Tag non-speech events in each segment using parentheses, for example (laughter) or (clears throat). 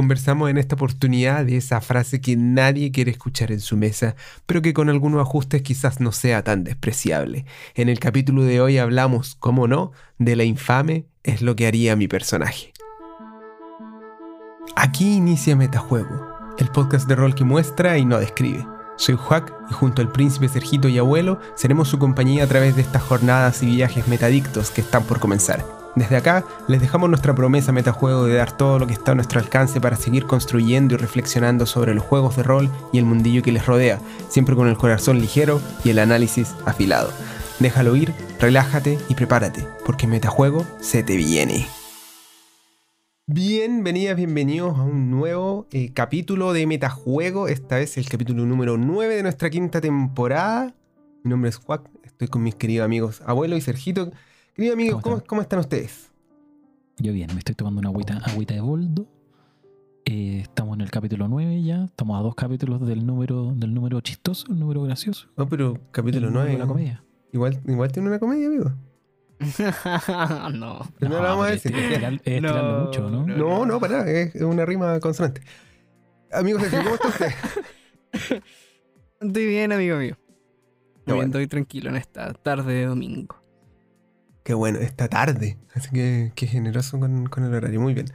Conversamos en esta oportunidad de esa frase que nadie quiere escuchar en su mesa, pero que con algunos ajustes quizás no sea tan despreciable. En el capítulo de hoy hablamos, como no, de la infame es lo que haría mi personaje. Aquí inicia Metajuego, el podcast de rol que muestra y no describe. Soy Juac y junto al príncipe Sergito y abuelo seremos su compañía a través de estas jornadas y viajes metadictos que están por comenzar. Desde acá les dejamos nuestra promesa metajuego de dar todo lo que está a nuestro alcance para seguir construyendo y reflexionando sobre los juegos de rol y el mundillo que les rodea, siempre con el corazón ligero y el análisis afilado. Déjalo ir, relájate y prepárate, porque metajuego se te viene. Bienvenidas, bienvenidos a un nuevo eh, capítulo de Metajuego. Esta vez el capítulo número 9 de nuestra quinta temporada. Mi nombre es Juan, estoy con mis queridos amigos Abuelo y Sergito. Queridos amigos, ¿Cómo ¿cómo, cómo están ustedes? Yo bien, me estoy tomando una agüita, agüita de boldo. Eh, estamos en el capítulo 9 ya. Estamos a dos capítulos del número, del número chistoso, el número gracioso. No, pero capítulo el número 9. de la comedia. Igual, igual tiene una comedia, amigo. (laughs) no. Pero no, la vamos a decir. es tirar- es tirarle No, mucho, ¿no? no. No, no, para nada, es una rima consonante. Amigos, ¿cómo está usted? (laughs) Estoy bien, amigo mío. Muy bien, bueno. estoy tranquilo en esta tarde de domingo. Qué bueno, esta tarde. Así que qué generoso con, con el horario. Muy bien.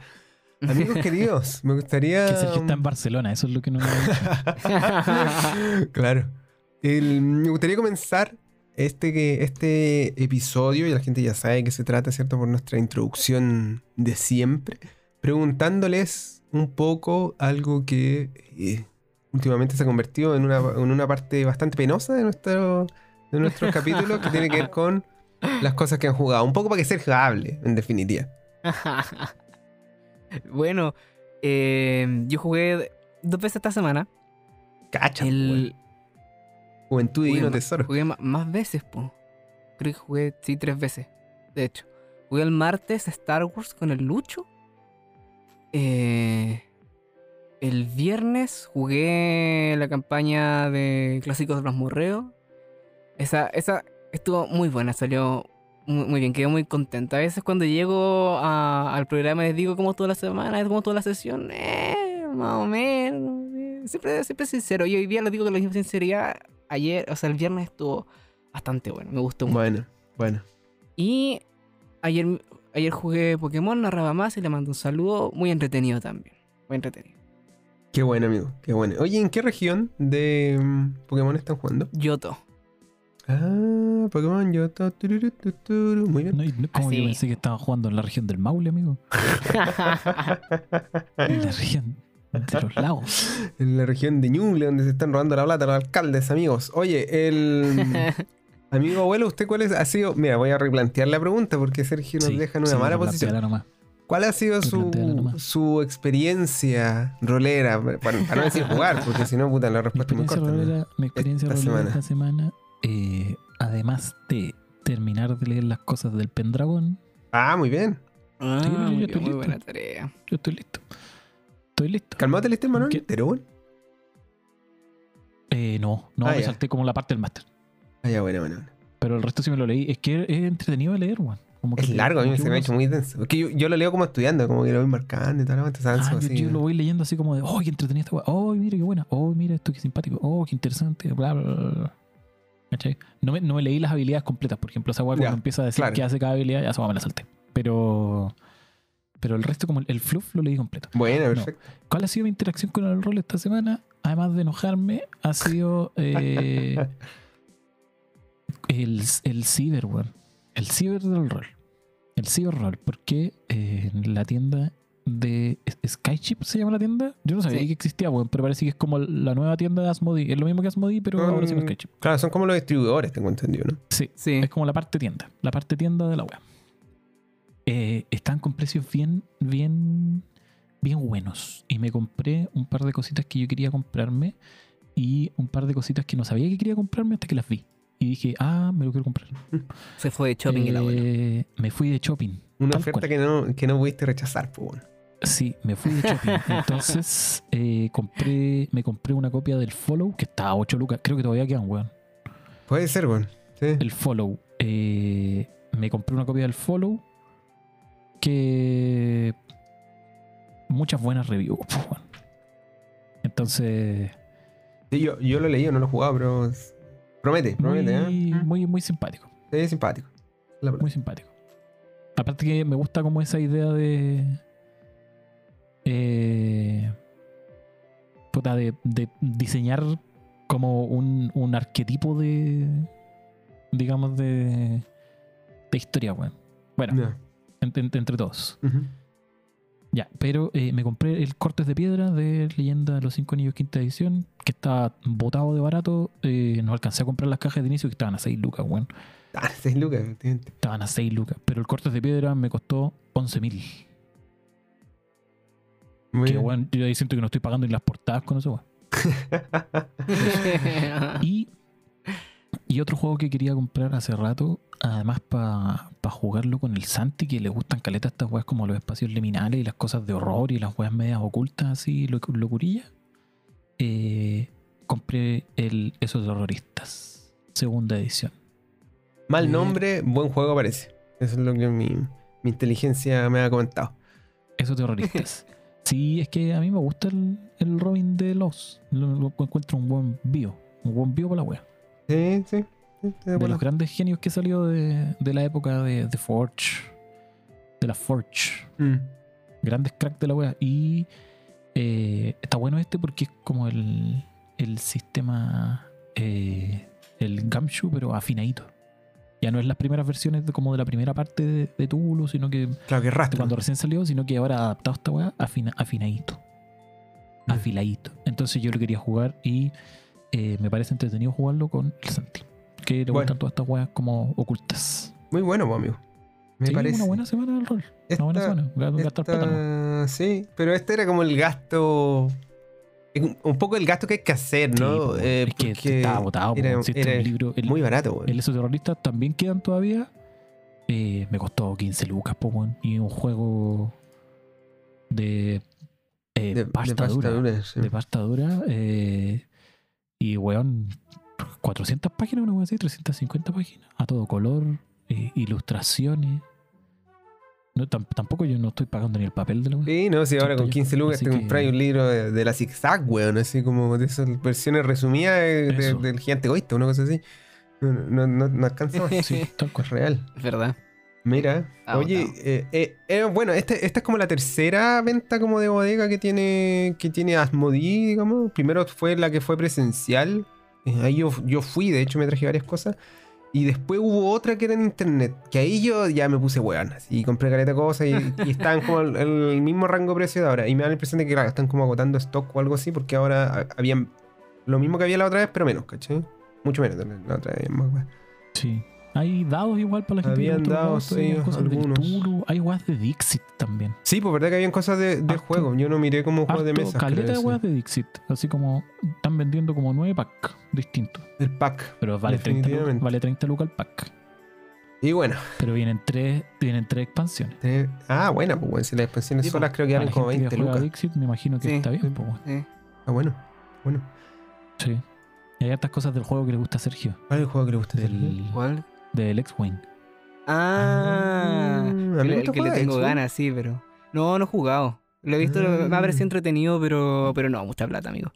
Amigos (laughs) queridos, me gustaría. Que Sergio está en Barcelona, eso es lo que no me ha dicho. (laughs) claro. El- me gustaría comenzar este, que- este episodio, y la gente ya sabe de qué se trata, ¿cierto? Por nuestra introducción de siempre, preguntándoles un poco algo que eh, últimamente se ha convertido en una, en una parte bastante penosa de, nuestro, de nuestros capítulos, que tiene que ver (laughs) con las cosas que han jugado. Un poco para que Sergio hable, en definitiva. (laughs) bueno, eh, yo jugué dos veces esta semana. Cacha, El, pues, Juventud y Divino Tesoro. Jugué más veces, po. Creo que jugué, sí, tres veces. De hecho, jugué el martes Star Wars con el Lucho. Eh, el viernes jugué la campaña de clásicos de Blasmorreo. Esa, esa estuvo muy buena, salió muy, muy bien, quedé muy contenta. A veces cuando llego a- al programa les digo cómo toda la semana, cómo toda la sesión, eh, más o menos. eh, Siempre, siempre sincero. Y hoy día lo digo con la misma sinceridad. Ayer, o sea, el viernes estuvo bastante bueno, me gustó mucho. Bueno, bueno. Y ayer, ayer jugué Pokémon, narraba más y le mando un saludo. Muy entretenido también. Muy entretenido. Qué bueno, amigo. Qué bueno. Oye, ¿en qué región de mm, Pokémon están jugando? Yoto. Ah, Pokémon tururu, tuturu. Muy bien. No, y no- como Así. yo pensé que estaba jugando en la región del Maule, amigo. (laughs) En la región de los lagos. En la región de Ñuble, donde se están robando la plata los alcaldes, amigos. Oye, el (laughs) amigo abuelo, ¿usted cuál es, ha sido? Mira, voy a replantear la pregunta porque Sergio nos Sí, deja en una sí, mala posición. nomás. ¿Cuál ha sido su, su experiencia rolera? Para, para no decir jugar, porque si no, puta, la Mi respuesta es muy corta. mi experiencia Esta rolera semana. esta semana, eh, además de terminar de leer las cosas del Pendragón, Ah, muy bien. Ah, Sí, yo muy, estoy bien, muy listo. buena tarea. yo estoy listo. Estoy listo. ¿Calmate el Manuel? ¿Qué? ¿Pero bueno? Eh, no, no, Ah, me ya. salté como la parte del máster. Ah, ya, bueno, bueno. bueno. Pero el resto sí me lo leí. Es que es entretenido de leer, weón. Como Es que- largo, a mí que se me ha hecho muy denso. Porque yo, yo lo leo como estudiando, como que lo voy marcando y tal, Ah, yo, así. yo lo voy leyendo así como de, oh, qué entretenido esta weá. Oh, mira qué buena. Oh, mira esto qué simpático. Oh, qué interesante. Bla, bla, bla, bla. ¿Cachai? No me, no me leí las habilidades completas. Por ejemplo, esa weá cuando empieza a decir claro. qué hace cada habilidad, ya esa me la salté. Pero, pero el resto, como el, el fluff, lo leí completo. Bueno, perfecto. ¿Cuál ha sido mi interacción con el rol esta semana? Además de enojarme, ha sido eh, (laughs) el, el ciber, weón. El ciber del rol. El ciber rol. Porque eh, en la tienda de Skychip se llama la tienda. Yo no sabía Sí. que existía, weón, pero parece que es como la nueva tienda de Asmodee. Es lo mismo que Asmodee, pero ahora se llama Skychip. Claro, son como los distribuidores, tengo entendido, ¿no? Sí, Sí. es como la parte tienda. La parte tienda de la web. Eh, están con precios bien, bien, bien buenos. Y me compré un par de cositas que yo quería comprarme y un par de cositas que no sabía que quería comprarme hasta que las vi. Y dije, ah, me lo quiero comprar. (laughs) Se fue de shopping el abuelo. Eh, me fui de shopping. Una oferta cual. que no, que no pudiste rechazar, pues bueno. Sí, me fui de shopping. Entonces eh, compré, me compré una copia del Follow que está a 8 lucas. Creo que todavía quedan, weón. Puede ser, bueno. Sí. el follow. eh, me compré una copia del follow que muchas buenas reviews. (laughs) weón. Entonces, Sí, yo, yo lo he leído, no lo he jugado, pero promete, promete, muy, ¿eh? muy, muy simpático. Es simpático. La. Muy simpático. Aparte que me gusta como esa idea de. Eh, puta, de, de diseñar como un, un arquetipo de. digamos, de. de historia, weón. Bueno, Ya. ent- ent- entre todos. Ya, pero eh, me compré el Cortes de Piedra de Leyenda de los Cinco Anillos quinta edición, que estaba botado de barato. Eh, no alcancé a comprar las cajas de inicio que estaban a 6 lucas, weón. Ah, 6 lucas. Estaban a 6 lucas. Pero el Cortes de Piedra me costó 11 mil. Muy Que weón, yo ahí siento que no estoy pagando ni las portadas con eso. (laughs) Y, y otro juego que quería comprar hace rato, además para jugarlo con el Santi, que le gustan caletas estas weas como los espacios liminales y las cosas de horror y las weas medias ocultas, así, loc- locurillas. Eh, compré el Esos Terroristas, segunda edición. Mal Bien. nombre, buen juego parece. Eso es lo que mi, mi inteligencia me ha comentado. Esos Terroristas. (laughs) sí, es que a mí me gusta el, el Robin de los. Lo, lo encuentro un buen bio. Un buen bio para la wea. Sí, sí. sí, de los grandes genios que salió de, de la época de, de Forge. De la Forge. Mm. Grandes cracks de la wea. Y eh, está bueno este porque es como el, el sistema. eh, el Gamshu, pero afinadito. Ya no es las primeras versiones de, como de la primera parte de, de Tulu, sino que Claro que cuando recién salió, sino que ahora adaptado a esta weá, afina- afinadito. Mm. Afiladito. Entonces yo lo quería jugar y eh, me parece entretenido jugarlo con el Santi. Que le Bueno. gustan todas estas weas como ocultas. Muy bueno, pues, amigo. Me sí, parece. una buena semana del rol. Esta- una buena semana. Ga- Gastar plata, ¿no? esta- Sí, pero este era como el gasto. Un poco el gasto que hay que hacer, Sí, ¿no? po, Eh, es que estaba botado. era- si este era libro, el, Muy barato, weón. el terroristas también quedan todavía. Eh, me costó 15 lucas, po, weón. Y un juego de, eh, De- de pasta dura. pasta dura, sí. de pasta dura. eh, y weón, 400 páginas, una weón así, 350 páginas. A todo color, ilustraciones. No, tam- tampoco yo no estoy pagando ni el papel de la weón. Sí, no, si ahora con yo. 15 lucas te que- compras un libro de, de la zigzag, weón, así como de esas versiones resumidas de- de- Eso. del gigante egoísta, una cosa así. No, no, no, no alcanza más. Sí, (laughs) cual. Es real. Es verdad. Mira, Ah, oye, eh, eh, eh, bueno, este- esta es como la tercera venta como de bodega que tiene que tiene Asmodee, digamos. Primero fue la que fue presencial. Eh, ahí yo, yo fui, de hecho me traje varias cosas. Y después hubo otra que era en internet, que ahí yo ya me puse weón. Y compré caleta cosas y, y estaban como el, mismo rango de precio de ahora. Y me da la impresión de que están como agotando stock o algo así, porque ahora ha- habían lo mismo que había la otra vez, pero menos, ¿cachai? Mucho menos, la otra vez más weón. Sí. Hay dados igual para la gente que Habían dados, sí, cosas del algunos. Tulu. Hay weas de Dixit también. Sí, pues verdad que habían cosas de, de Harto- juego. Yo no miré como juegos de Harto mesa. caleta creo, de sí. weas de Dixit. Así como están vendiendo como nueve packs distintos. El pack. Pero vale 30, lucas, vale 30 lucas el pack. Y bueno. Pero vienen tres, vienen tres expansiones. Ah, bueno, pues bueno, si las expansiones Sí, solas creo que valen como gente 20 que juega lucas. Dixit, me imagino que Sí. está bien. pues, bueno. Sí. Ah, bueno. Bueno. Sí. Y hay hartas cosas del juego que le gusta a Sergio. ¿Cuál es el juego que le gusta? Del, ¿Cuál? Del X-Wing. Ah, a mí me el, que le tengo ganas, sí, pero. No, no he jugado. Lo he visto, Ah. me ha parecido entretenido, pero, pero no, mucha plata, amigo.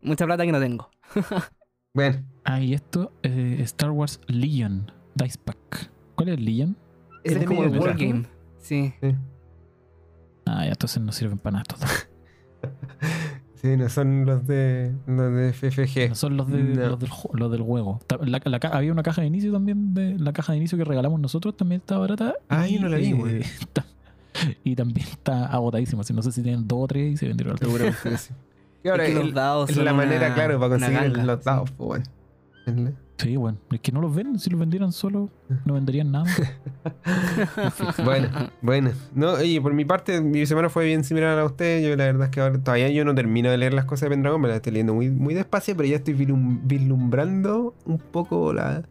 Mucha plata que no tengo. (laughs) Bueno, Ah, y esto, eh, Star Wars Legion Dice Pack. ¿Cuál es el Legion? Ese de es como el War. Game. Sí. sí. Ah, ya, entonces no sirven para nada estos (laughs) dos. Sí, no son los de los de FFG. No son los, de, No. los, del, los del juego. La- la había una caja de inicio también, de, la caja de inicio que regalamos nosotros también está barata. Ah, y, yo no la vi, eh, güey. (laughs) y también está agotadísima. así, No sé si tienen dos o tres y se vendieron al que sí. Y ahora, Es que los dados es la manera, claro, para conseguir los dados, pues bueno. Sí, bueno. Es que no los ven. Si los vendieran solo, no venderían nada. (laughs) Bueno, bueno. No, oye, por mi parte, mi semana fue bien similar a usted. Yo la verdad es que ahora todavía yo no termino de leer las cosas de Pendragon, me las estoy leyendo muy, muy despacio, pero ya estoy vislum- vislumbrando un poco la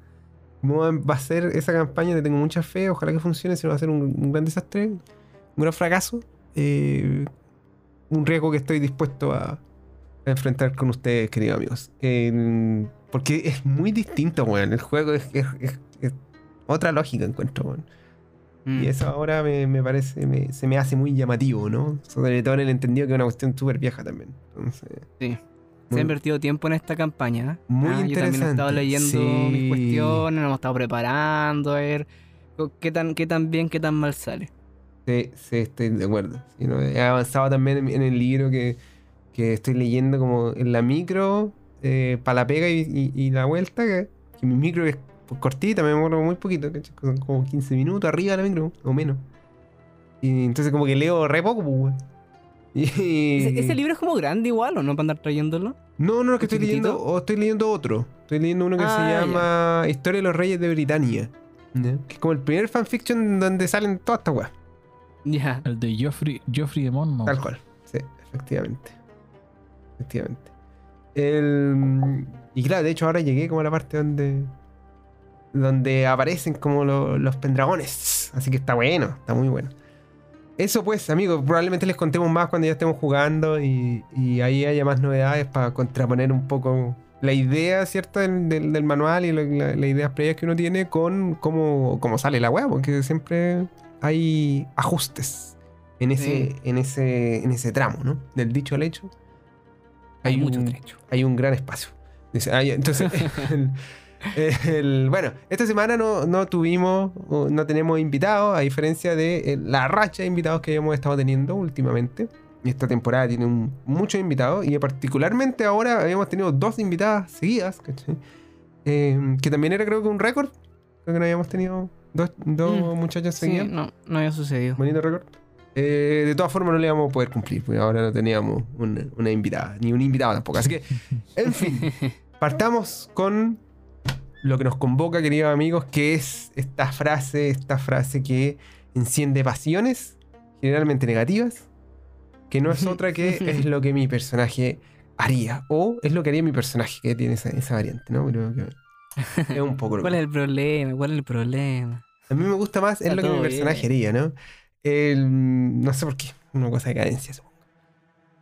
cómo va a ser esa campaña. Le tengo mucha fe, ojalá que funcione, si no va a ser un, un gran desastre, un gran fracaso. Eh, un riesgo que estoy dispuesto a, a enfrentar con ustedes, queridos amigos. Eh, porque es muy distinto, weón. El juego es, es- es- es otra lógica, encuentro, weón. Mm. Y eso ahora me, me parece, me- se me hace muy llamativo, ¿no? Sobre todo en el entendido que es una cuestión súper vieja también. Entonces, Sí. Se muy- ha invertido tiempo en esta campaña. Muy Ah, Yo también he estado interesante, leyendo sí. mis cuestiones, nos hemos estado preparando, a ver qué tan, qué tan bien, qué tan mal sale. Sí, sí, estoy de acuerdo. Sí, ¿no? He avanzado también en, en el libro que, que estoy leyendo como en la micro, para la pega y, y- y la vuelta, que, que mi micro es cortita, me demoro muy poquito, ¿cachai? Son como 15 minutos arriba de la micro, o menos. Y entonces como que leo re poco, pues, weón. (laughs) Y- ¿Ese, ese (laughs) libro es como grande igual o no para andar trayéndolo? No, no, es que estoy chiquitito? leyendo, o estoy leyendo otro. Estoy leyendo uno que Ah, se ya. llama Historia de los Reyes de Britania. ¿ya? Que es como el primer fanfiction donde salen todas estas weas. Ya. El de Joffrey, Joffrey de Monmouth. Tal cual. Sí, efectivamente. Efectivamente. El... Y claro, de hecho ahora llegué como a la parte donde. Donde aparecen como lo- los pendragones. Así que está bueno, está muy bueno. Eso pues, amigos, probablemente les contemos más cuando ya estemos jugando y, y ahí haya más novedades para contraponer un poco la idea, ¿cierto? Del, del- del manual y lo- la- las ideas previas que uno tiene con cómo, cómo sale la web, porque siempre hay ajustes en ese, Sí. en ese, en ese tramo, ¿no? Del dicho al hecho. Hay mucho un, trecho. hay un gran espacio. Dice, ah, entonces, (laughs) el- el- bueno, esta semana no, no tuvimos, no tenemos invitados, a diferencia de eh, la racha de invitados que hemos estado teniendo últimamente. Y esta temporada tiene un- muchos invitados, y particularmente ahora habíamos tenido dos invitadas seguidas. Eh, que también era creo que un récord. Creo que no habíamos tenido dos, dos Mm, muchachas Sí, seguidas. no, no había sucedido. Bonito récord. Eh, de todas formas no le íbamos a poder cumplir, porque ahora no teníamos una, una invitada, ni un invitado tampoco. Así que, en fin, (laughs) partamos con lo que nos convoca, queridos amigos, que es esta frase, esta frase que enciende pasiones, generalmente negativas, que no es otra que (laughs) es lo que mi personaje haría, o es lo que haría mi personaje, que tiene esa, esa variante, ¿no? Pero que es un poco ¿Cuál es el problema? ¿Cuál es el problema? a mí me gusta más, es Está lo que mi personaje bien. haría, ¿no? El- no sé por qué, una cosa de cadencia, supongo.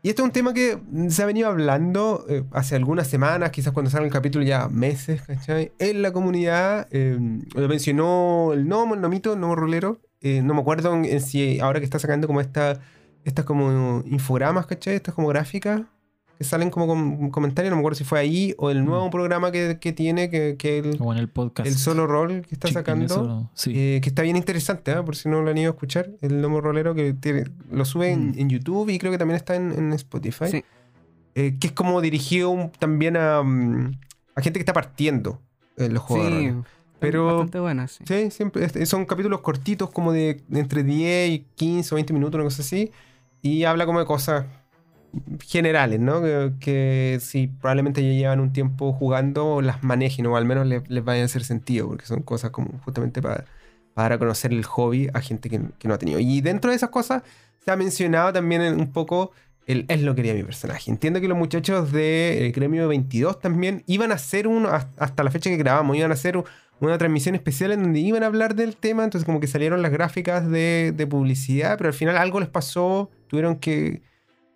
Y esto es un tema que se ha venido hablando eh, hace algunas semanas, quizás cuando salga el capítulo ya meses, ¿cachai? En la comunidad, eh, lo mencionó el Nomo, el Nomito, el Nomo Rolero. eh, no me acuerdo en si ahora que está sacando como esta, estas como infogramas, ¿cachai? Estas como gráficas que salen como con comentarios, no me acuerdo si fue ahí o el nuevo Mm. programa que, que tiene, que, que el, O en el podcast. el solo rol que está sacando. sí. Eh, que está bien interesante, ¿ah? por si no lo han ido a escuchar. El Lomo Rolero que tiene- lo sube en, Mm. en YouTube y creo que también está en, en Spotify. Sí. Eh, que es como dirigido un- también a, mm, a gente que está partiendo en los juegos. Sí. Pero- bastante buena, sí. Sí, siempre es- son capítulos cortitos, como de, de entre 10 y 15 o 20 minutos, una cosa así. Y habla como de cosas generales, ¿no? Que, que si probablemente ya llevan un tiempo jugando, las manejen o al menos les, les vayan a hacer sentido, porque son cosas como justamente para, para conocer el hobby a gente que, que no ha tenido. Y dentro de esas cosas se ha mencionado también un poco el es lo que quería mi personaje. Entiendo que los muchachos de eh, Gremio 22 también iban a hacer uno, has- hasta la fecha que grabamos, iban a hacer un- una transmisión especial en donde iban a hablar del tema, entonces como que salieron las gráficas de, de publicidad, pero al final algo les pasó, tuvieron que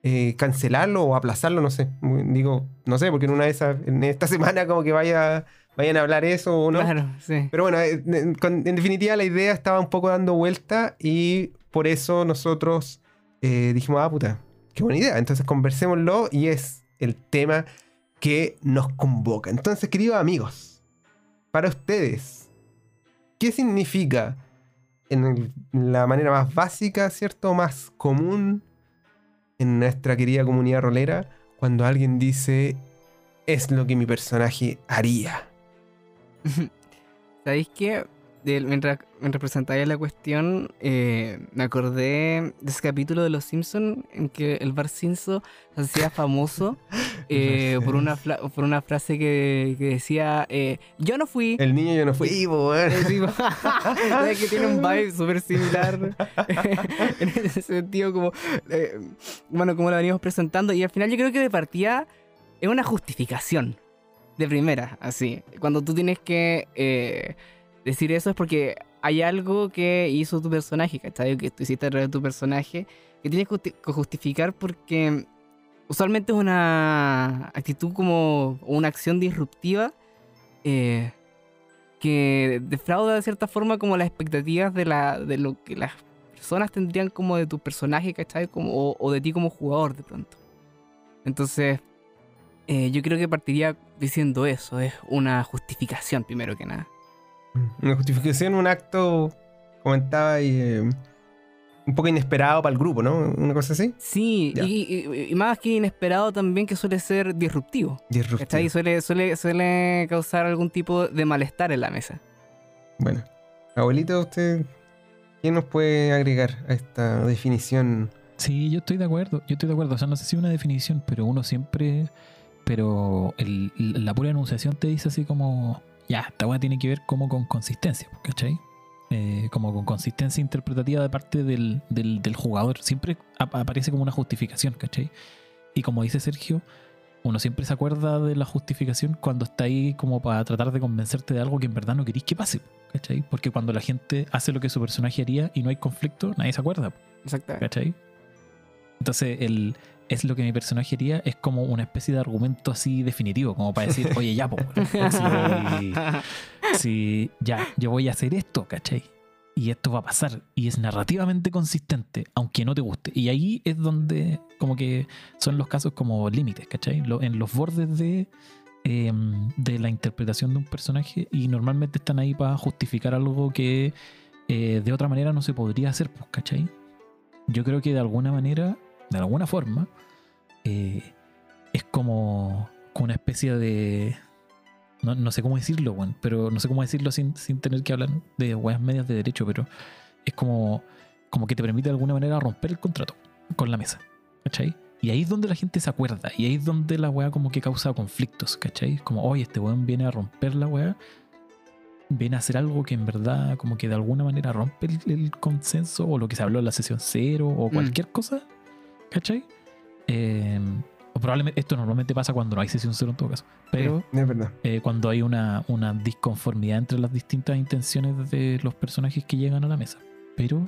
eh, cancelarlo o aplazarlo, no sé. Digo, no sé, porque en una de esas, en esta (laughs) semana como que vaya, vayan a hablar eso o no. Claro, sí. Pero bueno, eh, en, definitiva la idea estaba un poco dando vuelta y por eso nosotros eh, dijimos, ah, puta, qué buena idea. Entonces conversémoslo y es el tema que nos convoca. Entonces, queridos amigos, para ustedes, ¿qué significa en el- la manera más básica, ¿cierto? Más común en nuestra querida comunidad rolera cuando alguien dice, es lo que mi personaje haría? (laughs) ¿Sabéis qué? De- mientras, mientras presentáis la cuestión, eh, me acordé de ese capítulo de Los Simpsons en que el Bar Simpson se hacía famoso (laughs) eh, por, una fla- por una frase que, que decía: eh, Yo no fui. El niño yo no fui, weón. (laughs) Es tipo, ¿sabes que tiene un vibe súper similar (laughs) en ese sentido como eh, bueno como lo venimos presentando. Y al final yo creo que de partida es una justificación de primera así. Cuando tú tienes que eh, decir eso es porque hay algo que hizo tu personaje ¿cachai? que tú hiciste a través de tu personaje que tienes que justi- que justificar porque usualmente es una actitud como una acción disruptiva eh, que defrauda de cierta forma como las expectativas de, la, de lo que las personas tendrían como de tu personaje, ¿cachai? Como, o, o de ti como jugador de pronto. Entonces, eh, yo creo que partiría diciendo eso, es una justificación primero que nada. Una justificación, un acto, comentaba, y, eh, un poco inesperado para el grupo, ¿no? Una cosa así. Sí, y, y- y más que inesperado también que suele ser disruptivo. Disruptivo. ¿Cachai? Suele, suele, suele causar algún tipo de malestar en la mesa. Bueno, abuelito, usted, ¿qué nos puede agregar a esta definición? Sí, yo estoy de acuerdo, yo estoy de acuerdo. O sea, no sé si una definición, pero uno siempre. Pero el- la pura enunciación te dice así como. Ya, esta weá tiene que ver como con consistencia, ¿cachai? Eh, como con consistencia interpretativa de parte del, del- del jugador. Siempre ap- aparece como una justificación, ¿cachai? Y como dice Sergio, uno siempre se acuerda de la justificación cuando está ahí como para tratar de convencerte de algo que en verdad no querís que pase, ¿cachai? Porque cuando la gente hace lo que su personaje haría y no hay conflicto, nadie se acuerda. Exactamente. ¿Cachai? Entonces, el, es lo que mi personaje haría, es como una especie de argumento así definitivo, como para decir, oye, ya, si, ya, yo voy a hacer esto, ¿cachai? Y esto va a pasar, y es narrativamente consistente, aunque no te guste. Y ahí es donde, como que son los casos como límites, ¿cachai? En los bordes de, em, de la interpretación de un personaje, y normalmente están ahí para justificar algo que eh, de otra manera no se podría hacer, pues, ¿cachai? yo creo que de alguna manera, de alguna forma, eh, es como, como una especie de. No, no sé cómo decirlo, weón, pero no sé cómo decirlo sin, sin tener que hablar de weas medias de derecho, pero es como, como que te permite de alguna manera romper el contrato con la mesa, ¿cachai? Y ahí es donde la gente se acuerda, y ahí es donde la wea como que causa conflictos, ¿cachai? Como, oye, este weón viene a romper la wea, viene a hacer algo que en verdad como que de alguna manera rompe el, el consenso o lo que se habló en la sesión cero o Mm. cualquier cosa, ¿cachai? Eh, o probablemente esto normalmente pasa cuando no hay sesión cero en todo caso, pero eh, cuando hay una, una disconformidad entre las distintas intenciones de los personajes que llegan a la mesa. Pero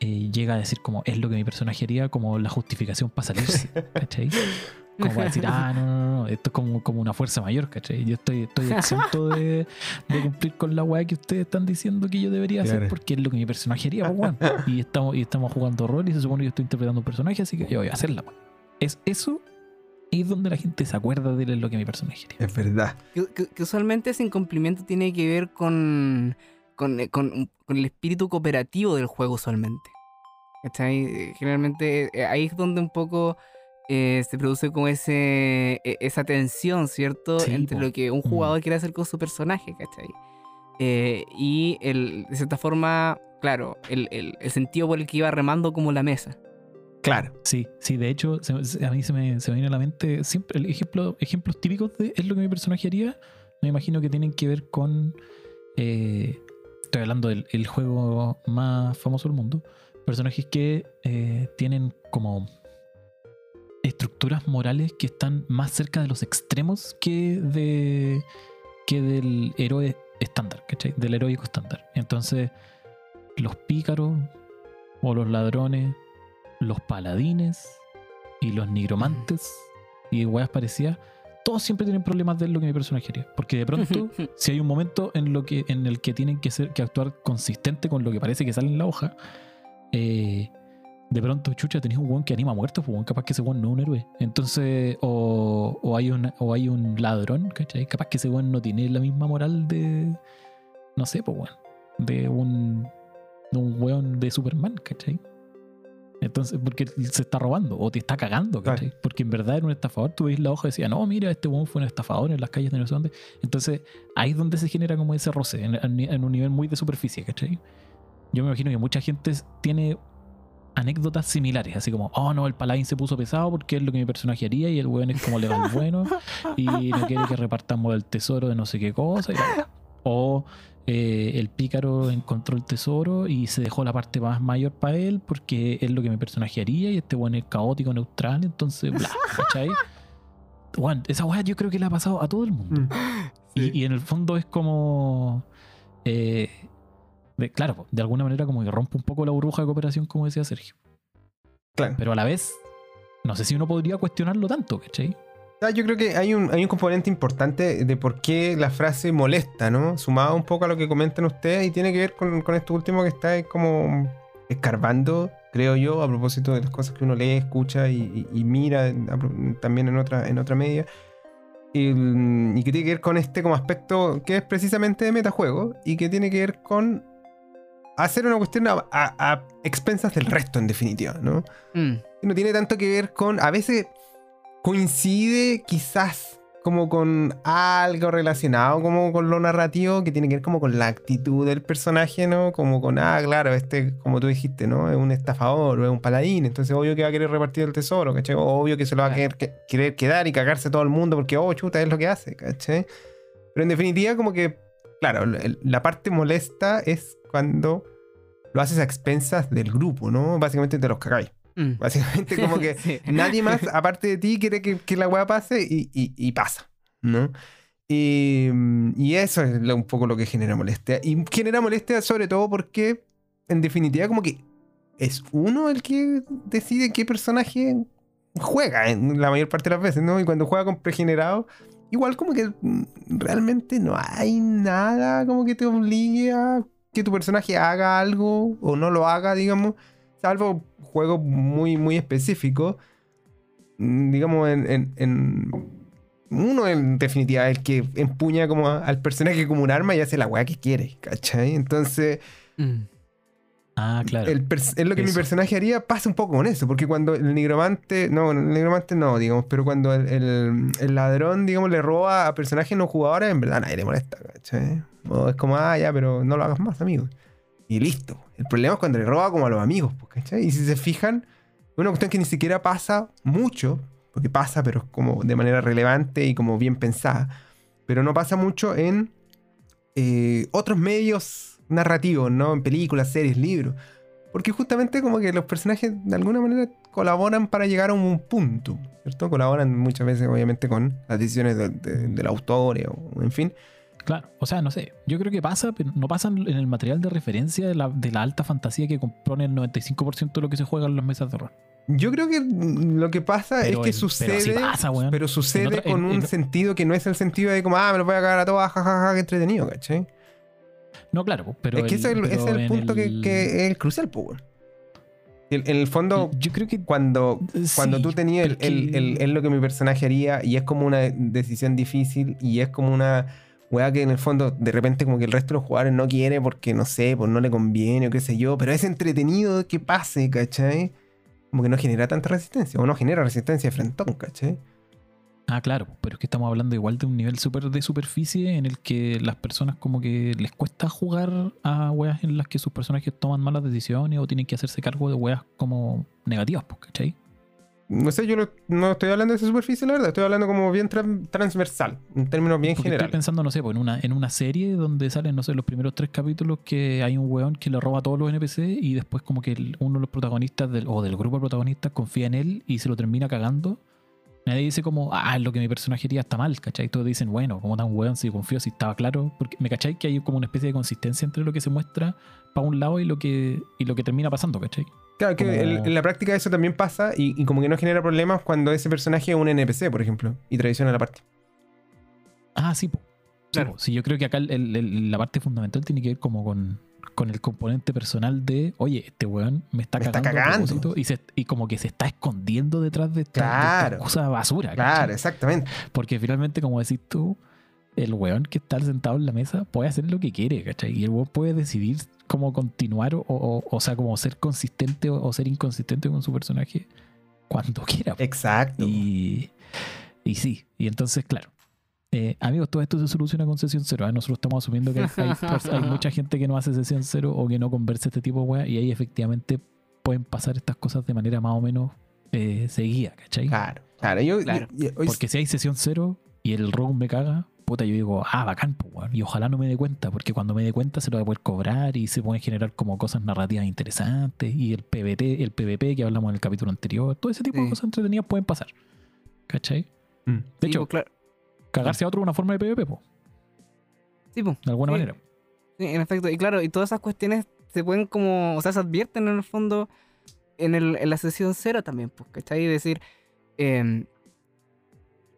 eh, llega a decir como es lo que mi personaje haría como la justificación para salirse, (laughs) ¿cachai? Como para decir, (laughs) ah, no, no, no, esto es como, como una fuerza mayor, ¿cachai? Yo estoy, estoy (laughs) exento de, de cumplir con la weá que ustedes están diciendo que yo debería hacer Claro. porque es lo que mi personaje haría, pues, weón. (laughs) Y estamos, y estamos jugando rol y se supone que yo estoy interpretando un personaje, así que yo voy a hacerla, weón. Es eso y es donde la gente se acuerda de lo que mi personaje haría. Es verdad. Que, que- que usualmente ese incumplimiento tiene que ver con, con, eh, con- con el espíritu cooperativo del juego usualmente. ¿Cachai? Generalmente eh, ahí es donde un poco eh, se produce como ese, e- esa tensión, ¿cierto? Sí, Entre po. lo que un Mm. jugador quiere hacer con su personaje, ¿cachai? Eh, y el, de cierta forma, claro, el, el- el sentido por el que iba remando como la mesa. Claro. Sí, sí, de hecho, se- a mí se me, se me viene a la mente siempre el ejemplo, ejemplos típicos de es lo que mi personaje haría. Me imagino que tienen que ver con. eh, estoy hablando del el juego más famoso del mundo. Personajes que eh, tienen como estructuras morales que están más cerca de los extremos que de que del héroe estándar, ¿cachai? Del heroico estándar. Entonces, los pícaros o los ladrones los paladines y los nigromantes y weas parecidas, todos siempre tienen problemas de lo que mi personaje haría. Porque de pronto, (laughs) si hay un momento en, lo que, en el que tienen que, ser, que actuar consistente con lo que parece que sale en la hoja, eh, de pronto, chucha, tenés un weón que anima muertos, pues capaz que ese weón no es un héroe. Entonces, o, o hay, una, o hay un ladrón, ¿cachai? Capaz que ese weón no tiene la misma moral de, no sé, pues weón, de un, de un weón de Superman, ¿cachai? Entonces, porque se está robando o te está cagando, ¿cachai? Porque en verdad era un estafador. Tú veis la hoja y decía, no, mira, este weón fue un estafador en las calles de no sé dónde. Entonces, ahí es donde se genera como ese roce, en- en un nivel muy de superficie, ¿cachai? Yo me imagino que mucha gente tiene anécdotas similares, así como, oh no, el paladín se puso pesado porque es lo que mi personaje haría y el weón es como legal bueno y no quiere que repartamos el tesoro de no sé qué cosa. y. O eh, el pícaro encontró el tesoro y se dejó la parte más mayor para él porque es lo que mi personaje haría y este weón es caótico, neutral, entonces, bla, ¿cachai? Esa weá yo creo que le ha pasado a todo el mundo. Mm. Sí. Y, y en el fondo es como. eh, de- claro, de alguna manera como que rompe un poco la burbuja de cooperación, como decía Sergio. Claro. Pero a la vez, no sé si uno podría cuestionarlo tanto, ¿cachai? Ah, Yo creo que hay un, hay un componente importante de por qué la frase molesta, ¿no? Sumado un poco a lo que comentan ustedes y tiene que ver con, con esto último que está como escarbando, creo yo, a propósito de las cosas que uno lee, escucha y, y- y mira a también en otra, en otra media. Y, y que tiene que ver con este como aspecto que es precisamente de metajuego y que tiene que ver con hacer una cuestión a, a- a expensas del resto, en definitiva, ¿no? Mm, no tiene tanto que ver con. A veces coincide quizás como con algo relacionado como con lo narrativo que tiene que ver como con la actitud del personaje, ¿no? Como con, ah, claro, este, como tú dijiste, ¿no? Es un estafador o es un paladín, entonces obvio que va a querer repartir el tesoro, ¿cachai? Obvio que se lo va a querer, que- querer quedar y cagarse todo el mundo porque, oh, chuta, es lo que hace, ¿cachai? Pero en definitiva como que, claro, la parte molesta es cuando lo haces a expensas del grupo, ¿no? Básicamente te los cagáis. mm. Básicamente como que (laughs) Sí. nadie más, aparte de ti, quiere que, que la weá pase y, y- y pasa, ¿no? Y, y eso es lo- un poco lo que genera molestia. Y genera molestia sobre todo porque, en definitiva, como que es uno el que decide qué personaje juega en la mayor parte de las veces, ¿no? Y cuando juega con pregenerado, igual como que realmente no hay nada como que te obligue a que tu personaje haga algo o no lo haga, digamos, salvo juegos muy, muy específicos. Mm, Digamos, en, en- uno en definitiva es el que empuña como al personaje como un arma y hace la weá que quiere, ¿cachai? Entonces, Mm, Ah, claro. el es lo que mi personaje haría, pasa un poco con eso, porque cuando el nigromante, no, el nigromante no, digamos, pero cuando el, el- el ladrón, digamos, le roba a personajes no jugadores, en verdad nadie le molesta, ¿cachai? O es como, ah, ya, pero no lo hagas más, amigo. Y listo. El problema es cuando le roba como a los amigos, pues, ¿cachai? Y si se fijan, una cuestión que ni siquiera pasa mucho, porque pasa, pero es como de manera relevante y como bien pensada, pero no pasa mucho en eh, otros medios narrativos, ¿no? En películas, series, libros. Porque justamente como que los personajes de alguna manera colaboran para llegar a un punto, ¿cierto? Colaboran muchas veces obviamente con las decisiones de- de- del autor o en fin. Claro, o sea, no sé. Yo creo que pasa, pero no pasa en el material de referencia de la, de la alta fantasía que compone el 95% de lo que se juega en las mesas de rol. Yo creo que lo que pasa Pero es que en- sucede, pero sí pasa, weón. pero sucede En otra- con en- un en- sentido que no es el sentido de como, ah, me lo voy a cagar a todas, jajaja, qué entretenido, ¿cachai? No, claro, pero. es que ese es el, es el punto que, el- que es el crucial, weón. En, en el fondo, Yo creo que. cuando, cuando tú tenías el, que- es lo que mi personaje haría y es como una decisión difícil y es como una weá que en el fondo de repente como que el resto de los jugadores no quiere porque no sé, pues no le conviene o qué sé yo, pero es entretenido que pase, ¿cachai? Como que no genera tanta resistencia o no genera resistencia de frentón, ¿cachai? Ah, claro, pero es que estamos hablando igual de un nivel súper de superficie en el que las personas como que les cuesta jugar a weas en las que sus personajes toman malas decisiones o tienen que hacerse cargo de weas como negativas, pues, ¿cachai? No sé, yo lo- no estoy hablando de esa superficie, la verdad, estoy hablando como bien tran- transversal, en términos bien Porque estoy generales. pensando, no sé, pues en una, en una serie donde salen, no sé, los primeros tres capítulos que hay un weón que le roba a todos los NPC y después como que el- uno de los protagonistas del, o del grupo de protagonistas confía en él y se lo termina cagando. Nadie dice como, ah, lo que mi personaje haría está mal, ¿cachai? Todos dicen, bueno, como tan weón si confío, si estaba claro. Porque me cachai que hay como una especie de consistencia entre lo que se muestra para un lado y lo que, y lo que termina pasando, ¿cachai? Claro, que como- en la práctica eso también pasa y, y como que no genera problemas cuando ese personaje es un NPC, por ejemplo, y traiciona la parte. Ah, sí, po. Sí, Claro. po. Sí, yo creo que acá el- el- el- la parte fundamental tiene que ver como con, con el componente personal de, oye, este weón me está Me cagando, a cagando. propósito", y, se- y como que se está escondiendo detrás de esta, de esta cosa basura. Claro, ¿cachai? exactamente. Porque finalmente, como decís tú, el weón que está sentado en la mesa puede hacer lo que quiere, ¿cachai? Y el weón puede decidir cómo continuar o, o, o sea, como ser consistente o, o ser inconsistente con su personaje cuando (laughs) quiera. Exacto. Y, y sí, y entonces, claro. Eh, amigos, todo esto se soluciona con sesión cero. ¿eh? Nosotros estamos asumiendo que hay, (laughs) hay- hay mucha gente que no hace sesión cero o que no conversa este tipo de weas y ahí efectivamente pueden pasar estas cosas de manera más o menos eh, seguida, ¿cachai? Claro, claro. Yo, Claro. yo- yo- hoy- Porque si hay sesión cero y el rogue me caga, puta, yo digo, ah, bacán, pues, weón. Y ojalá no me dé cuenta, porque cuando me dé cuenta se lo voy a poder cobrar y se pueden generar como cosas narrativas interesantes. Y el PvT, el PvP que hablamos en el capítulo anterior, todo ese tipo de cosas entretenidas pueden pasar. ¿Cachai? Mm. De Sí, hecho, pues, claro. Cagarse a otro es una forma de PvP, po, Sí, pues. de alguna Sí. manera. Sí, en efecto. Y claro, y todas esas cuestiones se pueden como, o sea, se advierten en el fondo en, el, en la sesión cero también, pues, ¿cachai? Decir, eh,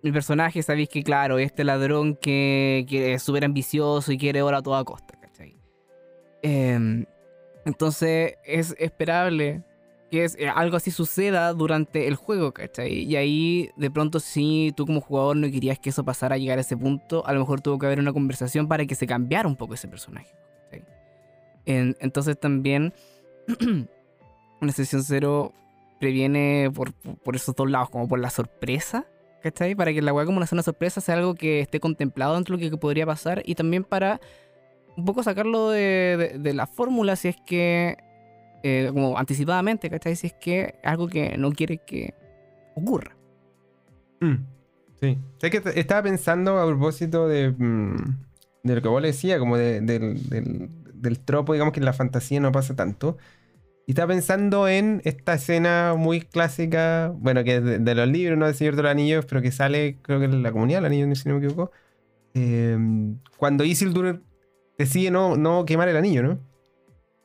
mi personaje, sabéis que, claro, este ladrón que, que es súper ambicioso y quiere oro a toda costa, ¿cachai? Em, entonces es esperable que es, eh, algo así suceda durante el juego, ¿cachai? Y ahí, de pronto, si tú como jugador no querías que eso pasara a llegar a ese punto, a lo mejor tuvo que haber una conversación para que se cambiara un poco ese personaje, entonces también, (clears throat) una sesión cero previene por, por esos dos lados, como por la sorpresa, ¿cachai? Para que la weá como una zona sorpresa sea algo que esté contemplado dentro de lo que podría pasar y también para un poco sacarlo de- de la fórmula si es que, eh, como anticipadamente, ¿cachai? Si es que algo que no quiere que ocurra. Mm, Sí. Sé que estaba pensando a propósito de, mm, de lo que vos le decías, como de- del, del- del tropo, digamos que en la fantasía no pasa tanto. Y estaba pensando en esta escena muy clásica, bueno, que es de, de los libros, ¿no? Del Señor de los Anillos, pero que sale, creo que en la comunidad del anillo, si no me equivoco. eh, cuando Isildur decide no, no quemar el anillo, ¿no?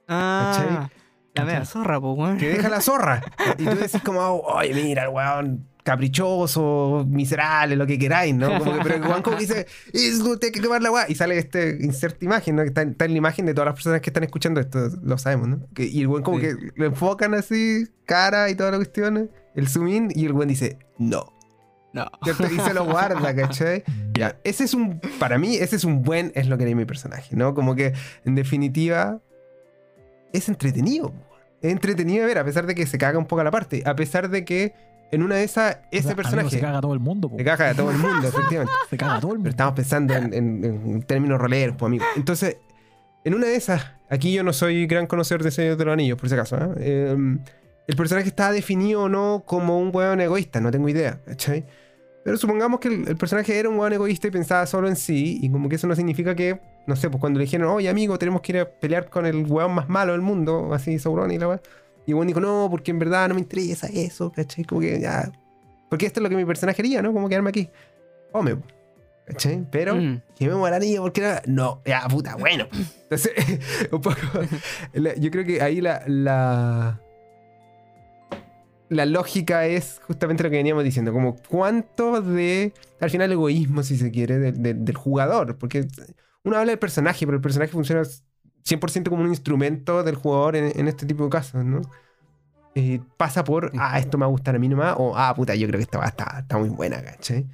Ah, la vea zorra, pues, weón. que deja la zorra. (laughs) Y tú decís como, oye, mira, el weón caprichoso, miserable, lo que queráis, ¿no? Como que, pero el weón como que dice, Isildur, tiene que quemar la weá. Y sale este insert imagen, ¿no? Que está, está en la imagen de todas las personas que están escuchando esto, lo sabemos, ¿no? Que- y el weón como Sí. que lo enfocan así, cara y todas las cuestiones, el zoom in, y el weón dice, no. No. Y se lo guarda, ¿cachai? (laughs) Ya, ese es un, para mí, ese es un buen, es lo que haría mi personaje, ¿no? Como que, en definitiva, es entretenido. Es entretenido de ver, a pesar de que se caga un poco a la parte. A pesar de que en una de esas, O ese amigo, personaje se caga todo el mundo, po. se caga a todo el mundo, (laughs) efectivamente. Se caga todo el Pero mundo. estamos pensando en, en- en términos roleros, pues, amigo. Entonces, en una de esas, aquí yo no soy gran conocedor de Señor de los Anillos, por si acaso, ¿eh? Eh, el personaje está definido o no como un weón egoísta, no tengo idea, ¿cachai? Pero supongamos que el, el personaje era un weón egoísta y pensaba solo en sí, y como que eso no significa que, no sé, pues cuando le dijeron, oye amigo, tenemos que ir a pelear con el weón más malo del mundo, así Sauron y la weón. Y el weón dijo, no, porque en verdad no me interesa eso, ¿cachai? Como que ya. Porque esto es lo que mi personaje haría, ¿no? Como quedarme aquí. Hombre, ¿cachai? Pero Mm. quememos el anillo porque no, no, ya puta, bueno. Entonces, (laughs) un poco, (laughs) yo creo que ahí la, la, la lógica es justamente lo que veníamos diciendo, como cuánto de, al final, egoísmo, si se quiere, del- jugador, porque uno habla del personaje, pero el personaje funciona 100% como un instrumento del jugador en, en este tipo de casos, ¿no? Eh, pasa por, ah, esto me va a gustar a mí nomás, o, ah, puta, yo creo que esta va está, está muy buena, ¿cachai?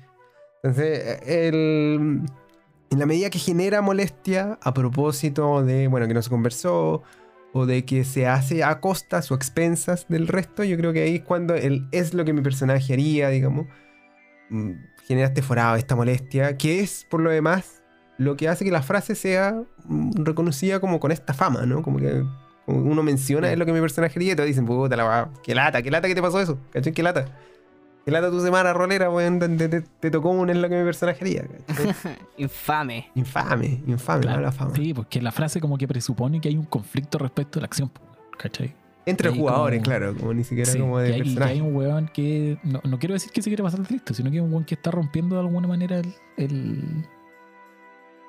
Entonces, el, en la medida que genera molestia a propósito de, bueno, que no se conversó o de que se hace a costas o expensas del resto, yo creo que ahí es cuando el, es lo que mi personaje haría, digamos, mm, genera este forado, esta molestia, que es, por lo demás, lo que hace que la frase sea mm, reconocida como con esta fama, ¿no? Como que como uno menciona es lo que mi personaje haría y todos dicen, puta la va, qué lata, qué lata que te pasó eso, ¿cachai? Qué lata. Qué lata tu semana rolera, weón, donde te, te tocó un es lo que mi personaje haría, ¿cachai? (laughs) Infame. Infame, infame, Claro. mala fama. Sí, porque la frase como que presupone que hay un conflicto respecto a la acción, ¿cachai? Entre jugadores, como- claro, como ni siquiera Sí, como que de hay, que personaje. hay un weón que. No, no quiero decir que se quiere pasar de listo, sino que es un weón que está rompiendo de alguna manera el. el,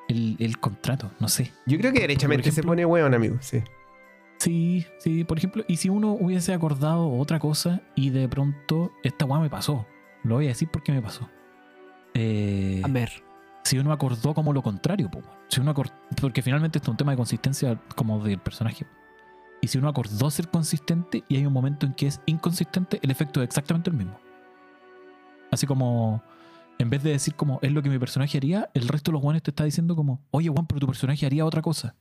el- el contrato, no sé. Yo creo que derechamente se pone weón, amigo, sí. Sí, sí, por ejemplo, y si uno hubiese acordado otra cosa y de pronto esta weá me pasó, lo voy a decir porque me pasó. Eh, A ver. si uno acordó como lo contrario, po, si uno acor- porque finalmente esto es un tema de consistencia como del personaje. Y si uno acordó ser consistente y hay un momento en que es inconsistente, el efecto es exactamente el mismo. Así como, en vez de decir como es lo que mi personaje haría, el resto de los guanes te está diciendo como, oye Juan, pero tu personaje haría otra cosa.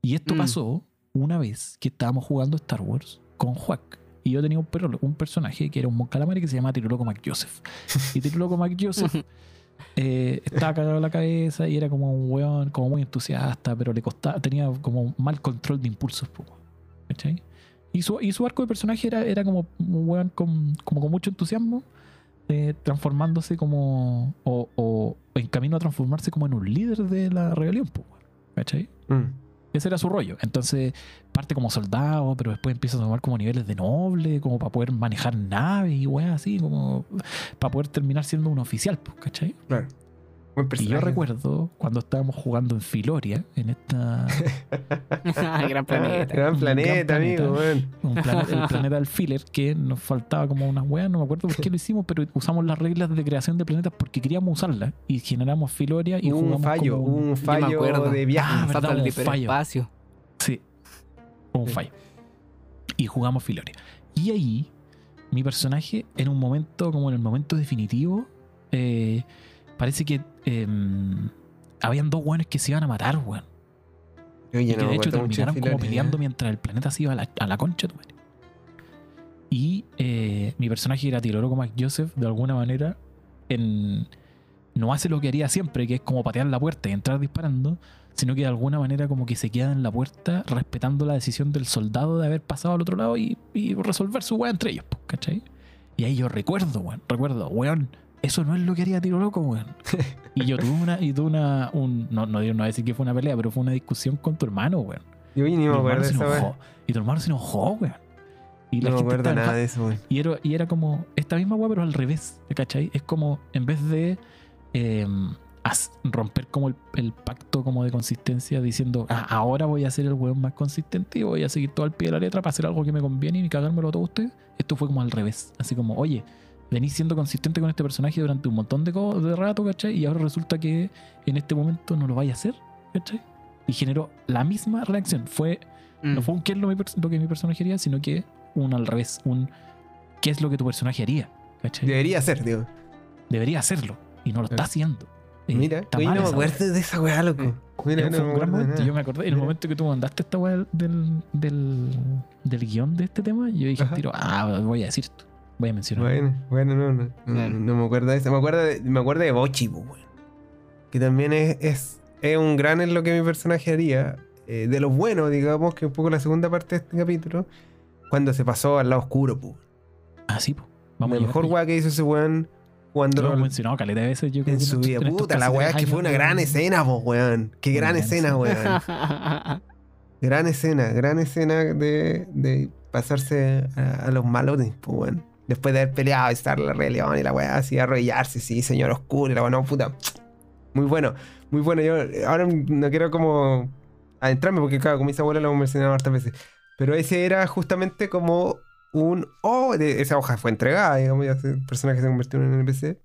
Y esto Mm. pasó una vez que estábamos jugando Star Wars con Juac. Y yo tenía un, perro- un personaje que era un Mon Calamari que se llama Tiroloco McJoseph. Y Tiroloco McJoseph (laughs) eh, estaba cagado en la cabeza y era como un weón, como muy entusiasta, pero le costaba, tenía como mal control de impulsos, ¿cachai? Y su, y su arco de personaje era, era como un weón con, como con mucho entusiasmo, eh, transformándose como, o, o en camino a transformarse como en un líder de la rebelión, ¿cachai? Mm. Ese era su rollo. Entonces parte como soldado, pero después empieza a tomar como niveles de noble, como para poder manejar naves y weas así, como para poder terminar siendo un oficial, pues, ¿cachai? Claro. Buen Y yo recuerdo cuando estábamos jugando en Filoria, en esta. (laughs) Gran planeta. Gran Un planeta, gran amigo, (laughs) planeta. un planeta, el planeta del filler, que nos faltaba como unas weas, no me acuerdo por qué lo hicimos, pero usamos las reglas de creación de planetas porque queríamos usarlas y generamos Filoria y un jugamos fallo, como un me fallo acuerdo. de viaje. Ah, verdad, al un fallo. hiperespacio. Sí. Un Sí. fallo. Y jugamos Filoria. Y ahí, mi personaje, en un momento, como en el momento definitivo, eh, parece que em, habían dos weones que se iban a matar, weón. Y que no de hecho terminaron como peleando ¿eh? mientras el planeta se iba a la, a la concha, tu madre. Y eh, mi personaje era Tiroloco Mac Joseph, de alguna manera, en, no hace lo que haría siempre, que es como patear la puerta y entrar disparando, sino que de alguna manera como que se queda en la puerta respetando la decisión del soldado de haber pasado al otro lado y, y resolver su weá entre ellos, pues, ¿cachai? Y ahí yo recuerdo, weón, recuerdo, weón, eso no es lo que haría Tiro Loco, weón. (laughs) Y yo tuve una, y tuve una, un, no, no, no voy a decir que fue una pelea, pero fue una discusión con tu hermano, weón. Yo ni me acuerdo de weá. Y tu hermano se enojó, weón. Y la No me acuerdo nada de eso, weón. Y era, y era como esta misma weá, pero al revés, ¿cachai? Es como, en vez de eh, romper como el, el pacto como de consistencia diciendo, "Ah, ahora voy a ser el weón más consistente y voy a seguir todo al pie de la letra para hacer algo que me conviene y cagármelo a todos ustedes. Esto fue como al revés. Así como, oye, venís siendo consistente con este personaje durante un montón de, de rato, ¿cachai? Y ahora resulta que en este momento no lo vaya a hacer, ¿cachai? Y generó la misma reacción. Fue Mm. no fue un qué es lo, que mi personaje haría, sino que un al revés, un qué es lo que tu personaje haría. ¿cachai? Debería ser, digo. Debería hacerlo y no lo está haciendo. Eh, Mira, oye, no me acuerdo de esa weá, loco. Sí. Mira, no momento. nada. Yo me acordé, en el momento que tú mandaste esta weá del, del, del guion de este tema, yo dije, tiro, ah, voy a decir esto. Voy a mencionar. Bueno, bueno, no, no, no, Claro. no me acuerdo de eso. Me acuerdo de, me acuerdo de Bochi, po, weón. Que también es, es, es un gran en lo que mi personaje haría. eh, de los buenos, digamos, que un poco la segunda parte de este capítulo. Cuando se pasó al lado oscuro, po. Ah, sí, po. Vamos la mejor weá que hizo ese weón jugando Lo mencionado caleta de veces. Yo creo en que su vida. Puta, la weá que fue una de- gran escena, po, weón. Qué Una gran gran escena, weón. Gran escena, gran escena de, de pasarse a, a los malones, pues, weón. Después de haber peleado, estar la rebelión y la weá así, arrodillarse, sí, señor oscuro, y la weá, no, puta. Muy bueno, muy bueno. Yo ahora no quiero como adentrarme, porque claro, con mis abuelos lo hemos mencionado hartas veces. Pero ese era justamente como un. Oh, de- esa hoja fue entregada, digamos, ya ese personaje se convirtió en un NPC.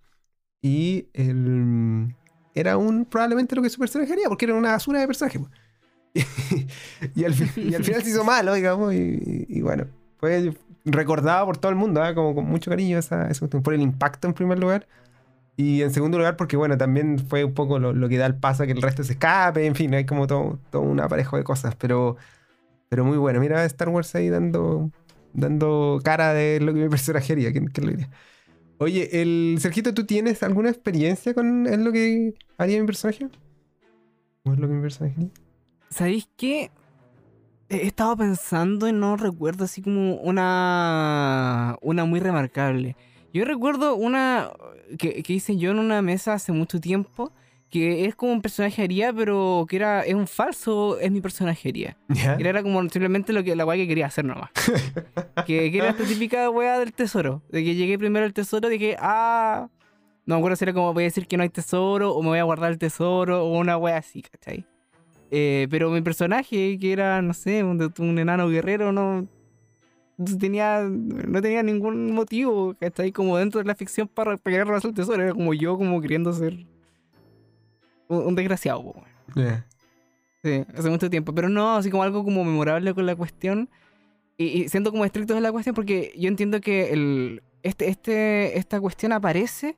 Y el. Era un. Probablemente lo que su personaje haría, porque era una basura de personaje, pues. (laughs) y, al, y al final se hizo (laughs) malo, digamos, y, y- y bueno, fue recordado por todo el mundo, ¿ah? como con mucho cariño esa, esa por el impacto en primer lugar. Y en segundo lugar, porque bueno, también fue un poco lo, que da el paso a que el resto se escape, en fin, hay como todo, todo un aparejo de cosas, pero, pero muy bueno. Mira Star Wars ahí dando, dando cara de lo que mi personaje haría, ¿quién, quién lo diría? Oye, el Sergito, ¿tú tienes alguna experiencia con en lo que haría mi personaje? ¿O es lo que mi personaje? ¿Sabéis qué? He estado pensando y no recuerdo así como una. Una muy remarcable. Yo recuerdo una que, que hice yo en una mesa hace mucho tiempo. Que es como un personaje haría, pero que era. Es un falso, es mi personaje haría. Era como simplemente lo que, la weá que quería hacer nomás. (laughs) que, que era esta típica weá del tesoro. De que llegué primero al tesoro, dije, ah. No me acuerdo si era como voy a decir que no hay tesoro, o me voy a guardar el tesoro, o una weá así, ¿cachai? Eh, pero mi personaje, que era, no sé, un, un enano guerrero, no tenía, no tenía ningún motivo, ¿cachai? Como dentro de la ficción para, querer robarse el tesoro. Era como yo, como queriendo ser un, un desgraciado, po. Sí, hace mucho tiempo. Pero no, así como algo como memorable con la cuestión. Y, y siendo como estrictos en la cuestión, porque yo entiendo que el, este, este, esta cuestión aparece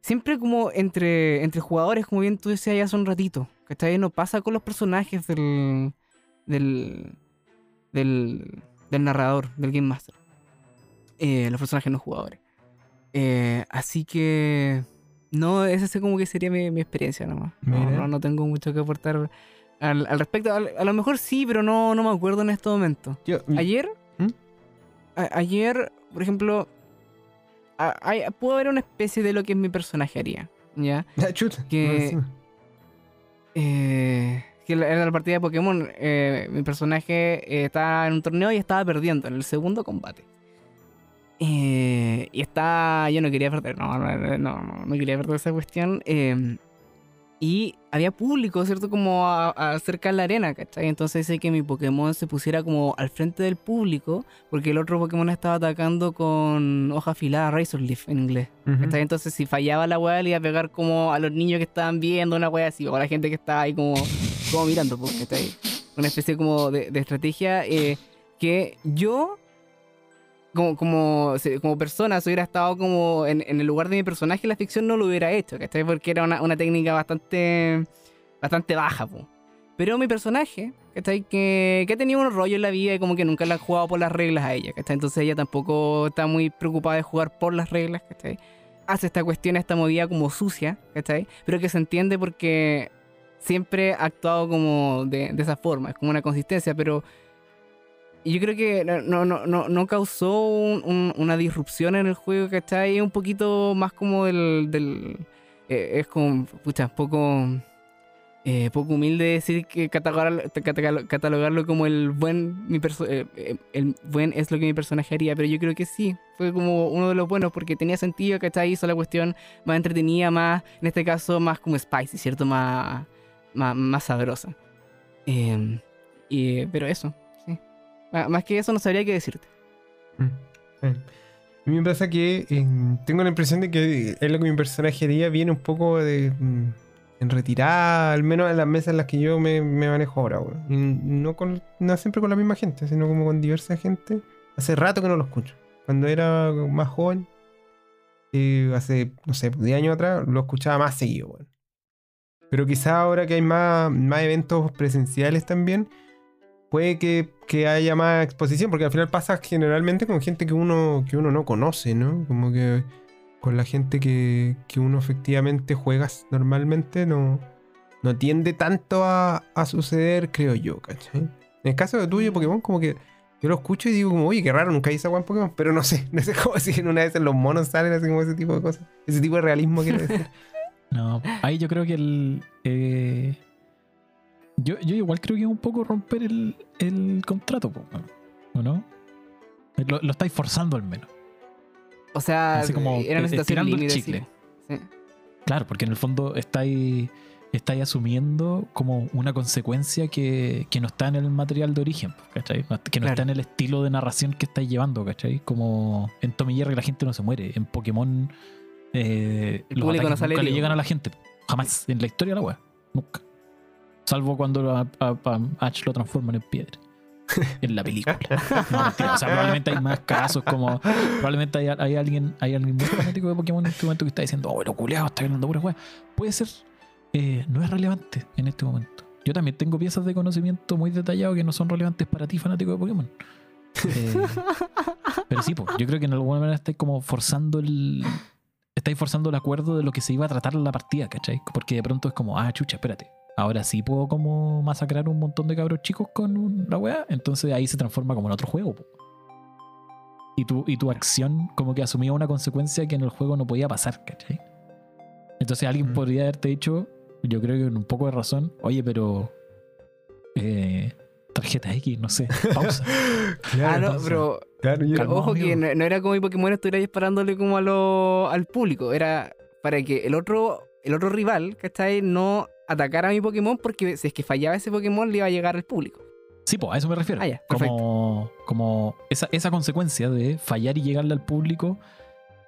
siempre como entre, entre jugadores, como bien tú decías ya hace un ratito. Que está no pasa con los personajes del, del, del, del narrador, del Game Master. Eh, los personajes no jugadores. Eh, así que... No, esa es como que sería mi, mi experiencia nomás. No, no, no tengo mucho que aportar al, al respecto. Al- a lo mejor sí, pero no, no me acuerdo en este momento. Yo- Ayer, ¿Mm? a- ayer, por ejemplo, hay- pudo haber una especie de lo que es mi personaje haría, ¿ya? (laughs) Ah, chuta. Que- no, encima. Eh, que la- en la partida de Pokémon, eh, mi personaje eh, estaba en un torneo y estaba perdiendo en el segundo combate. Eh, y está. Yo no quería perder, no, no, no, no, no quería perder esa cuestión. eh, Y había público, ¿cierto? Como a, a cerca de la arena, ¿cachai? Entonces hice que mi Pokémon se pusiera como al frente del público, porque el otro Pokémon estaba atacando con hoja afilada, Razor Leaf en inglés. Entonces si fallaba la weá le iba a pegar como a los niños que estaban viendo una weá así, o a la gente que estaba ahí como, como mirando, pues, ¿cachai? Una especie como de, de estrategia eh, que yo como, como, como persona, si hubiera estado como en, en el lugar de mi personaje la ficción, no lo hubiera hecho, ¿cachai? Porque era una, una técnica bastante, bastante baja, po. Pero mi personaje, ¿cachai? Que, que ha tenido un rollo en la vida y como que nunca le ha jugado por las reglas a ella, ¿cachai? Entonces ella tampoco está muy preocupada de jugar por las reglas, ¿cachai? Hace esta cuestión, esta movida como sucia, ¿cachai? Pero que se entiende porque siempre ha actuado como de, esa forma, es como una consistencia, pero yo creo que no, no, no, no, causó un- un- una disrupción en el juego, ¿cachai? Es un poquito más como del... del eh, es como, pucha, poco... eh, poco humilde decir que catalogar- catalogarlo, como el buen mi eh, eh, el buen es lo que mi personaje haría pero yo creo que sí fue como uno de los buenos porque tenía sentido ¿cachai? hizo la cuestión más entretenida más en este caso más como spicy cierto más más, más sabrosa y, pero eso más que eso no sabría qué decirte Mm. A mí me pasa que eh, tengo la impresión de que es lo que mi personaje haría viene un poco de mm, en retirada, al menos en las mesas en las que yo me, manejo ahora, No, con, no siempre con la misma gente, sino como con diversa gente. Hace rato que no lo escucho. Cuando era más joven, eh, hace, no sé, 10 años atrás, lo escuchaba más seguido, weón. Pero quizá ahora que hay más, más eventos presenciales también, puede que, que haya más exposición, porque al final pasa generalmente con gente que uno, que uno no conoce, ¿no? Como que con la gente que, que uno efectivamente juega normalmente no, no tiende tanto a, a suceder, creo yo, ¿cachai? En el caso de tuyo, Pokémon, como que yo lo escucho y digo como, oye, qué raro, nunca hice agua en Pokémon, pero no sé, (laughs) no sé cómo si en una vez los monos salen así como ese tipo de cosas, ese tipo de realismo quiero decir. (laughs) No, ahí yo creo que el. eh, yo, yo igual creo que es un poco romper el, el contrato, ¿o no? Lo, lo estáis forzando al menos. o sea Así como, era una eh, situación estirando el límite chicle. sí. Claro, porque en el fondo estáis, estáis asumiendo como una consecuencia que, que no está en el material de origen, ¿cachai? Que no Claro. está en el estilo de narración que estáis llevando, ¿cachai? Como en Tommy Jerry la gente no se muere, en Pokémon eh, El los público no ataques sale nunca le llegan a la gente, jamás, en la historia de la wea, nunca. Salvo cuando a, a- a Ash lo transforman en piedra. (laughs) En la película. No, mentira. O sea, probablemente hay más casos como. Probablemente hay, hay alguien hay alguien muy fanático de Pokémon en este momento que está diciendo, oh, lo culeado, está ganando pura wea. Puede ser. eh, no es relevante en este momento. Yo también tengo piezas de conocimiento muy detallados que no son relevantes para ti, fanático de Pokémon. Eh, pero sí, po, yo creo que en alguna manera estáis como forzando el. Estáis forzando el acuerdo de lo que se iba a tratar en la partida, ¿cachai? Porque de pronto es como, ah, chucha, espérate. Ahora sí puedo como masacrar un montón de cabros chicos con un- la weá. Entonces ahí se transforma como en otro juego. po. Y tu, y tu acción como que asumía una consecuencia que en el juego no podía pasar, ¿cachai? Entonces alguien Mm. podría haberte dicho, yo creo que con un poco de razón, oye, pero... eh, tarjeta X, no sé, (laughs) pausa. Claro, ah no entonces, pero claro, yo- Calma. Ojo amigo. que no, no era como mi Pokémon estuviera disparándole como a lo, al público, era para que el otro, el otro rival, ¿cachai? No atacara a mi Pokémon porque si es que fallaba ese Pokémon le iba a llegar al público. Sí, pues a eso me refiero. Ah, ya, como como esa, esa consecuencia de fallar y llegarle al público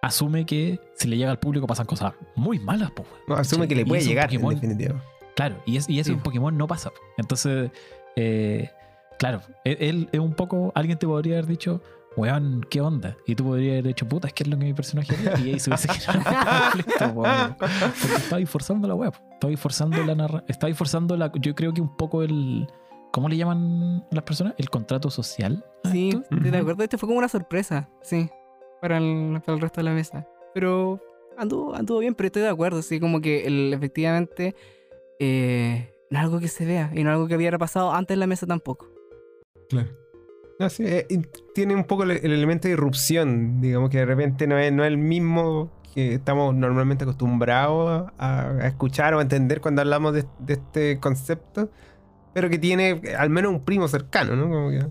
asume que si le llega al público pasan cosas muy malas, pues. no, asume Sí, que le puede llegar, en Pokémon. definitiva. Claro, y, es, y eso Sí. en Pokémon no pasa. Entonces, eh, claro, él, él es un poco. Alguien te podría haber dicho, weón, ¿qué onda? Y tú podrías haber dicho, puta, es que es lo que mi personaje haría. Y ahí se hubiese (laughs) generado conflicto, amigo. Porque estabais forzando la web. Estabais forzando la narra Estabais forzando la. Yo creo que un poco el. ¿Cómo le llaman las personas? El contrato social. Sí, de Ujú. acuerdo. Este fue como una sorpresa, sí, para el, para el resto de la mesa. Pero anduvo, anduvo bien, pero estoy de acuerdo, sí, como que el, efectivamente eh, no es algo que se vea y no es algo que hubiera pasado antes en la mesa tampoco. Claro. No, sí, eh, tiene un poco el, el elemento de irrupción, digamos que de repente no es, no es el mismo que estamos normalmente acostumbrados a, a escuchar o a entender cuando hablamos de, de este concepto, pero que tiene eh, al menos un primo cercano, ¿no? Como que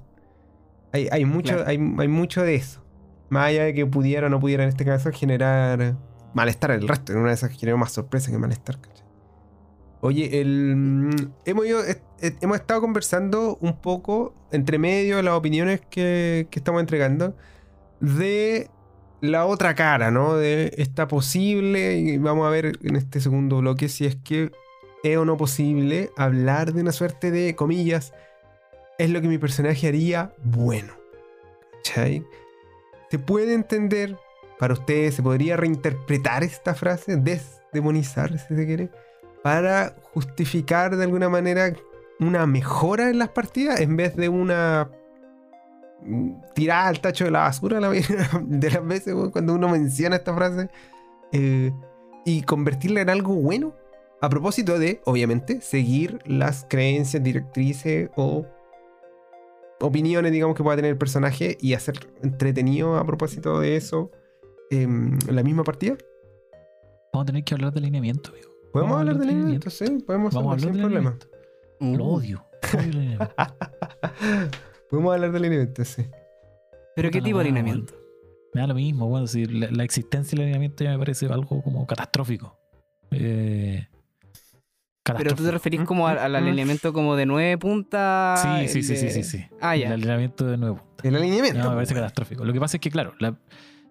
hay, hay, mucho, Claro. hay, hay mucho de eso. Más allá de que pudiera o no pudiera en este caso generar malestar el resto, en una de esas generó más sorpresa que malestar, ¿cachai? Oye, el, mm, hemos, ido- hemos estado conversando un poco entre medio de las opiniones que, que estamos entregando de la otra cara, ¿no? De esta posible, y vamos a ver en este segundo bloque si es que es o no posible hablar de una suerte de, comillas, es lo que mi personaje haría bueno. ¿Cachai? ¿Se puede entender para ustedes, se podría reinterpretar esta frase, desdemonizar si se quiere, para justificar de alguna manera una mejora en las partidas en vez de una mm, tirada al tacho de la basura (laughs) de las veces cuando uno menciona esta frase eh, y convertirla en algo bueno a propósito de, obviamente, seguir las creencias, directrices o opiniones, digamos, que pueda tener el personaje y hacer entretenido a propósito de eso em, la misma partida. Vamos a tener que hablar de alineamiento, amigo. ¿Podemos Vamos a hablar del de alineamiento? Sí, podemos Vamos hablar sin problema. Lo odio. Odio el alineamiento. (laughs) podemos hablar del alineamiento, sí. ¿Pero qué tipo de alineamiento? Me da lo mismo, bueno, si la, la existencia del alineamiento ya me parece algo como catastrófico. Eh, Pero tú te referís como al, al Mm, mm. alineamiento como de nueve puntas. Sí, sí, el sí, sí, de- sí, sí. Ah, El ya. alineamiento de nuevo. El alineamiento. No, me parece catastrófico. Lo que pasa es que, claro, la-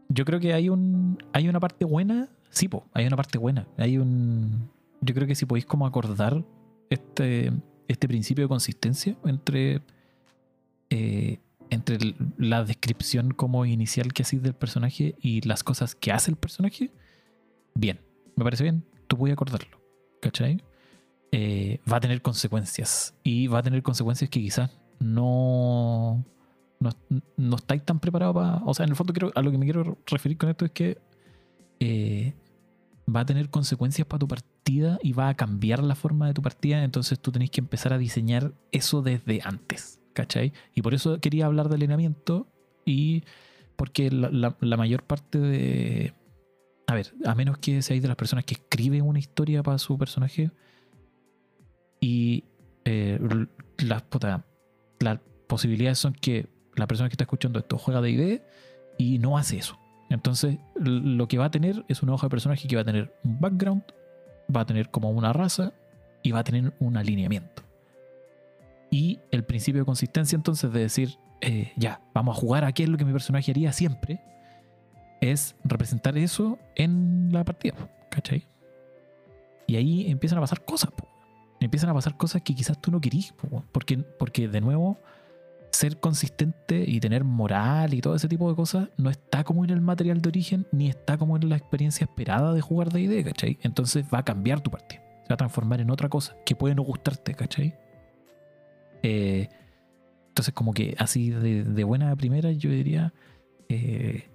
yo creo que hay un hay una parte buena. Sí, po, hay una parte buena. Hay un. Yo creo que si podéis como acordar este, este principio de consistencia entre. eh, entre la descripción como inicial que hacéis del personaje y las cosas que hace el personaje, bien. Me parece bien. Tú puedes acordarlo. ¿Cachai? Eh, va a tener consecuencias. Y va a tener consecuencias que quizás no no, no estáis tan preparados para. O sea, en el fondo a lo que me quiero referir con esto es que eh, va a tener consecuencias para tu partida y va a cambiar la forma de tu partida. Entonces tú tenés que empezar a diseñar eso desde antes. ¿Cachai? Y por eso quería hablar de alineamiento y porque la, mayor parte de. A ver, a menos que seáis de las personas que escriben una historia para su personaje y eh, las puta, las posibilidades son que la persona que está escuchando esto juega de ID y no hace eso. Entonces, lo que va a tener es una hoja de personaje que va a tener un background, va a tener como una raza y va a tener un alineamiento. Y el principio de consistencia, entonces, de decir, eh, ya, vamos a jugar a qué es lo que mi personaje haría siempre, es representar eso en la partida, ¿cachai? Y ahí empiezan a pasar cosas, empiezan a pasar cosas que quizás tú no querís, po, porque, porque de nuevo, ser consistente y tener moral y todo ese tipo de cosas no está como en el material de origen ni está como en la experiencia esperada de jugar de ID, ¿cachai? Entonces va a cambiar tu partida, se va a transformar en otra cosa que puede no gustarte, ¿cachai? Eh, entonces como que así de, de buena primera yo diría eh,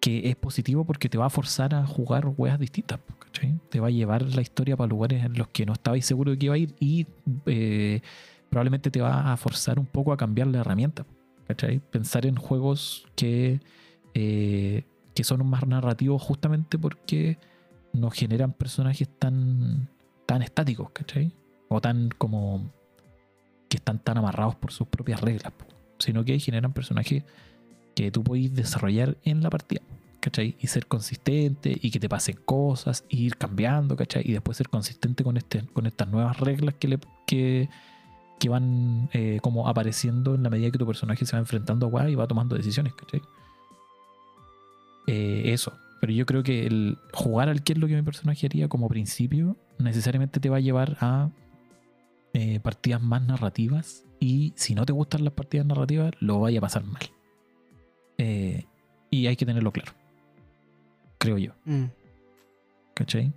que es positivo porque te va a forzar a jugar weas distintas, ¿cachai? Te va a llevar la historia para lugares en los que no estabais seguro de que iba a ir y eh, probablemente te va a forzar un poco a cambiar la herramienta, ¿cachai? Pensar en juegos que, eh, que son más narrativos justamente porque no generan personajes tan, tan estáticos, ¿cachai? O tan como que están tan amarrados por sus propias reglas, sino que generan personajes que tú podéis desarrollar en la partida, ¿cachai? Y ser consistente y que te pasen cosas, y ir cambiando, ¿cachai? Y después ser consistente con, este, estas nuevas reglas que, le, que, que van eh, como apareciendo en la medida que tu personaje se va enfrentando a weá y va tomando decisiones, ¿cachai? Eh, eso. Pero yo creo que el jugar al que es lo que mi personaje haría como principio necesariamente te va a llevar a eh, partidas más narrativas y si no te gustan las partidas narrativas lo vaya a pasar mal. Eh, y hay que tenerlo claro. Creo yo. Mm. ¿Cachai?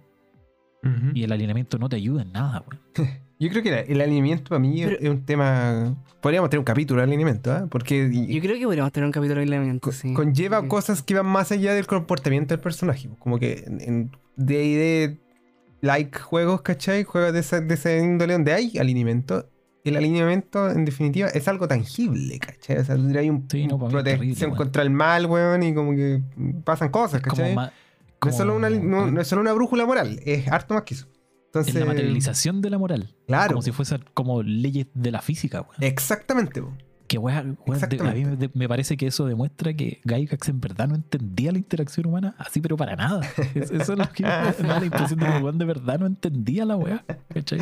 Y el alineamiento no te ayuda en nada, weón. (laughs) Yo creo que la- el alineamiento para mí es- Pero- es un tema. Podríamos tener un capítulo de alineamiento, ¿ah? Porque Yo creo que podríamos tener un capítulo de alineamiento, co- sí. conlleva Porque- cosas que van más allá del comportamiento del personaje. Como que en, D&D like juegos, ¿cachai? Juegos de esa, de esa índole donde hay alineamiento. El alineamiento, en definitiva, es algo tangible, ¿cachai? O sea, hay un, Sí, no, un protección terrible, contra el mal, weón, y como que pasan cosas, Como ¿cachai? ma- no, es solo como- una, no, no es solo una brújula moral, es harto más que eso. Entonces, en la materialización de la moral. Claro. Como si fuesen como leyes de la física, weón. Exactamente. po. Que de- a mí me, parece que eso demuestra que Gygax en verdad no entendía la interacción humana así, pero para nada. (laughs) Es- Eso es lo que me da la impresión de que el weón de verdad no entendía la weá. ¿cachai?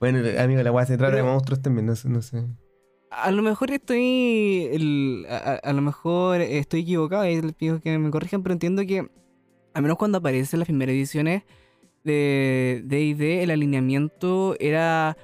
Bueno, amigo, la weá se trata Pero- de monstruos también, no, sé- no sé. A lo mejor estoy. el- a lo mejor estoy equivocado y les pido que me corrijan, pero entiendo que, al menos cuando aparecen las primeras ediciones de DD, el alineamiento era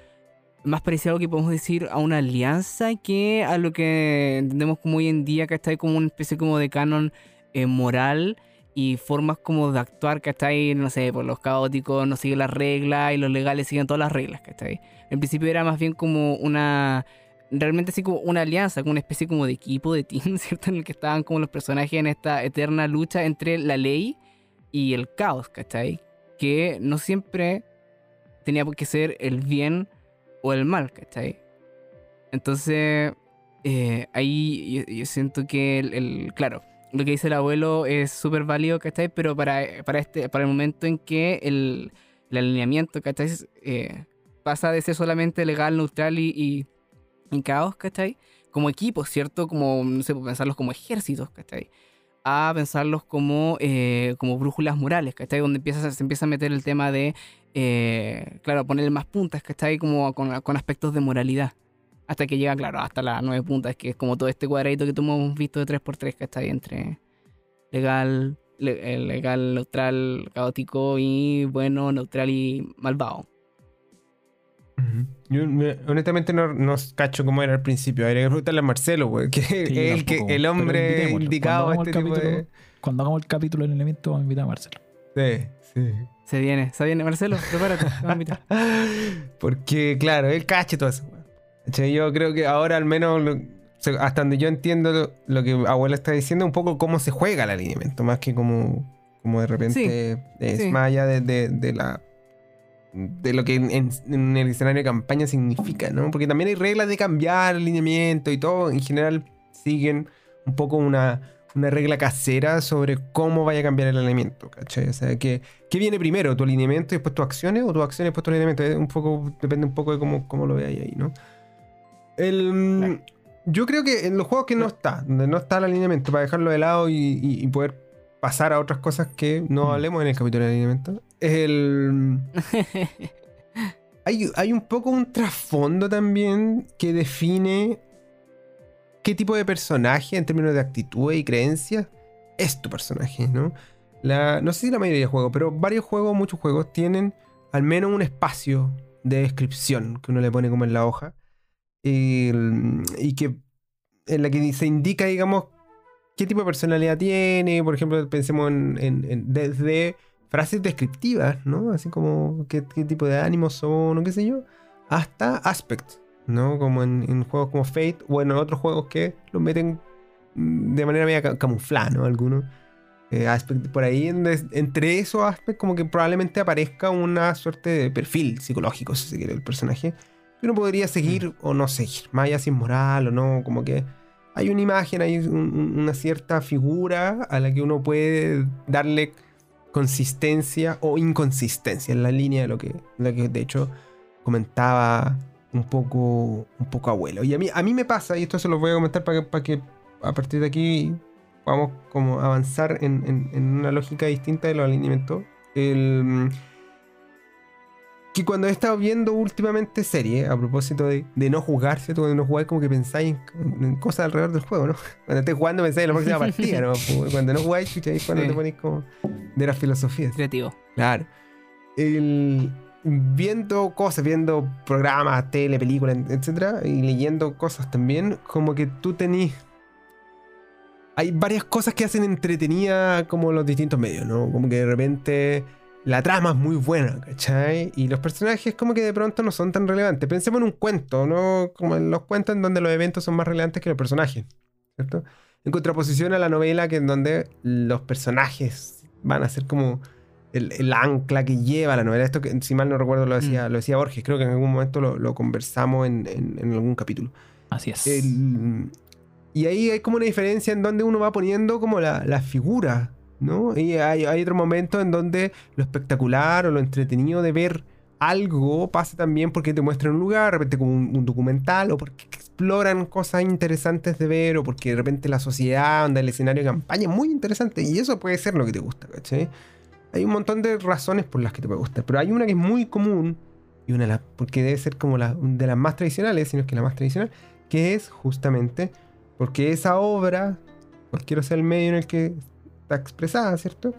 más parecido a lo que podemos decir a una alianza que a lo que entendemos como hoy en día, que está como una especie como de canon eh, moral y formas como de actuar, que está ahí, no sé, por los caóticos no siguen las reglas y los legales siguen todas las reglas, que está ahí. En principio era más bien como una realmente así como una alianza, como una especie como de equipo, de team, (laughs) ¿cierto? En el que estaban como los personajes en esta eterna lucha entre la ley y el caos, ¿cachai? Que no siempre tenía por qué ser el bien o el mal, ¿cachai? Entonces, eh, ahí yo, siento que el, claro, lo que dice el abuelo es súper válido, ¿cachai? Pero para, para, este, para el momento en que el, el alineamiento, ¿cachai? Eh, pasa de ser solamente legal, neutral y, y, y caos, ¿cachai? Como equipos, ¿cierto? Como, no sé, pensarlos como ejércitos, ¿cachai? A pensarlos como, eh, como brújulas morales, ¿cachai? Donde empieza, se empieza a meter el tema de, eh, claro, ponerle más puntas, ¿cachai? Como con, con aspectos de moralidad. Hasta que llega, claro, hasta las nueve puntas, que es como todo este cuadradito que tú hemos visto de 3x3, ¿cachai? Entre legal, le- eh, legal, neutral, caótico y bueno, neutral y malvado. Yo me- honestamente no, no cacho cómo era al principio. Habría que preguntarle a Marcelo, güey, que es (laughs) el, que, el hombre indicado a Cuando este tipo el de... Cuando hagamos el capítulo del elemento, vamos a invitar a Marcelo. Sí, sí. Se viene, se viene. Marcelo, prepárate, te vamos a invitar. (laughs) Porque, claro, él cache todo eso. Yo creo que ahora al menos, lo- hasta donde yo entiendo lo, lo que abuela está diciendo, un poco cómo se juega el alineamiento, más que como, como de repente es sí. más allá de, de- de la de lo que en, en- en el escenario de campaña significa, ¿no? Porque también hay reglas de cambiar alineamiento y todo. En general siguen un poco una, una regla casera sobre cómo vaya a cambiar el alineamiento, ¿cachai? O sea, que, ¿qué viene primero? ¿Tu alineamiento y después tus acciones? ¿O tus acciones y después tu alineamiento? Es un poco, depende un poco de cómo, cómo lo veáis ahí, ¿no? El, Claro. Yo creo que en los juegos que no está, donde no está el alineamiento, para dejarlo de lado y, y- y poder pasar a otras cosas que no Mm. hablemos en el capítulo de alineamiento, el... (laughs) Hay, hay un poco un trasfondo también que define qué tipo de personaje en términos de actitud y creencias es tu personaje, ¿no? La, no sé si la mayoría de juegos, pero varios juegos, muchos juegos, tienen al menos un espacio de descripción que uno le pone como en la hoja y, y que en la que se indica, digamos, qué tipo de personalidad tiene. Por ejemplo, pensemos en, en- en- desde frases descriptivas, ¿no? Así como qué, qué tipo de ánimos son o qué sé yo, hasta aspects, ¿no? Como en, en juegos como Fate o en otros juegos que los meten mm, de manera media ca- camuflada, ¿no? Algunos. eh, aspect- por ahí, en des- entre esos aspectos, como que probablemente aparezca una suerte de perfil psicológico, si se quiere, del personaje, que uno podría seguir o no seguir, más allá si es moral o no, como que hay una imagen, hay un- un- una cierta figura a la que uno puede darle consistencia o inconsistencia en la línea de lo que, de hecho comentaba un poco, un poco abuelo. Y a mí, a mí me pasa, y esto se lo voy a comentar para que, para que a partir de aquí podamos como avanzar en, en- una lógica distinta de los alineamientos. Que cuando he estado viendo últimamente series, a propósito de, de no jugar, ¿cierto? Cuando no jugáis, como que pensáis en, en cosas alrededor del juego, ¿no? (laughs) Cuando estés jugando, pensáis en la próxima (laughs) partida, ¿no? Pues, Cuando no jugáis, chucha, ahí cuando Sí. te ponéis como de las filosofías. Creativo. Claro. El- viendo cosas, viendo programas, tele, películas, etcétera, y leyendo cosas también, como que tú tenés. Hay varias cosas que hacen entretenida como los distintos medios, ¿no? Como que de repente la trama es muy buena, ¿cachai? Y los personajes como que de pronto no son tan relevantes. Pensemos en un cuento, ¿no? Como en los cuentos en donde los eventos son más relevantes que los personajes, ¿cierto? En contraposición a la novela que en donde los personajes van a ser como el, el ancla que lleva la novela. Esto que, si mal no recuerdo, lo decía, lo decía Borges. Creo que en algún momento lo, lo conversamos en, en- en algún capítulo. Así es. El- y ahí hay como una diferencia en donde uno va poniendo como la, la figura, ¿no? Y hay, hay otro momento en donde lo espectacular o lo entretenido de ver algo pasa también porque te muestran un lugar, de repente como un, documental o porque exploran cosas interesantes de ver o porque de repente la sociedad, onda el escenario de campaña es muy interesante y eso puede ser lo que te gusta, ¿cachai? Hay un montón de razones por las que te puede gustar, pero hay una que es muy común y una de las, porque debe ser como la, de las más tradicionales, sino que la más tradicional, que es justamente porque esa obra, cualquiera sea el medio en el que expresada, ¿cierto?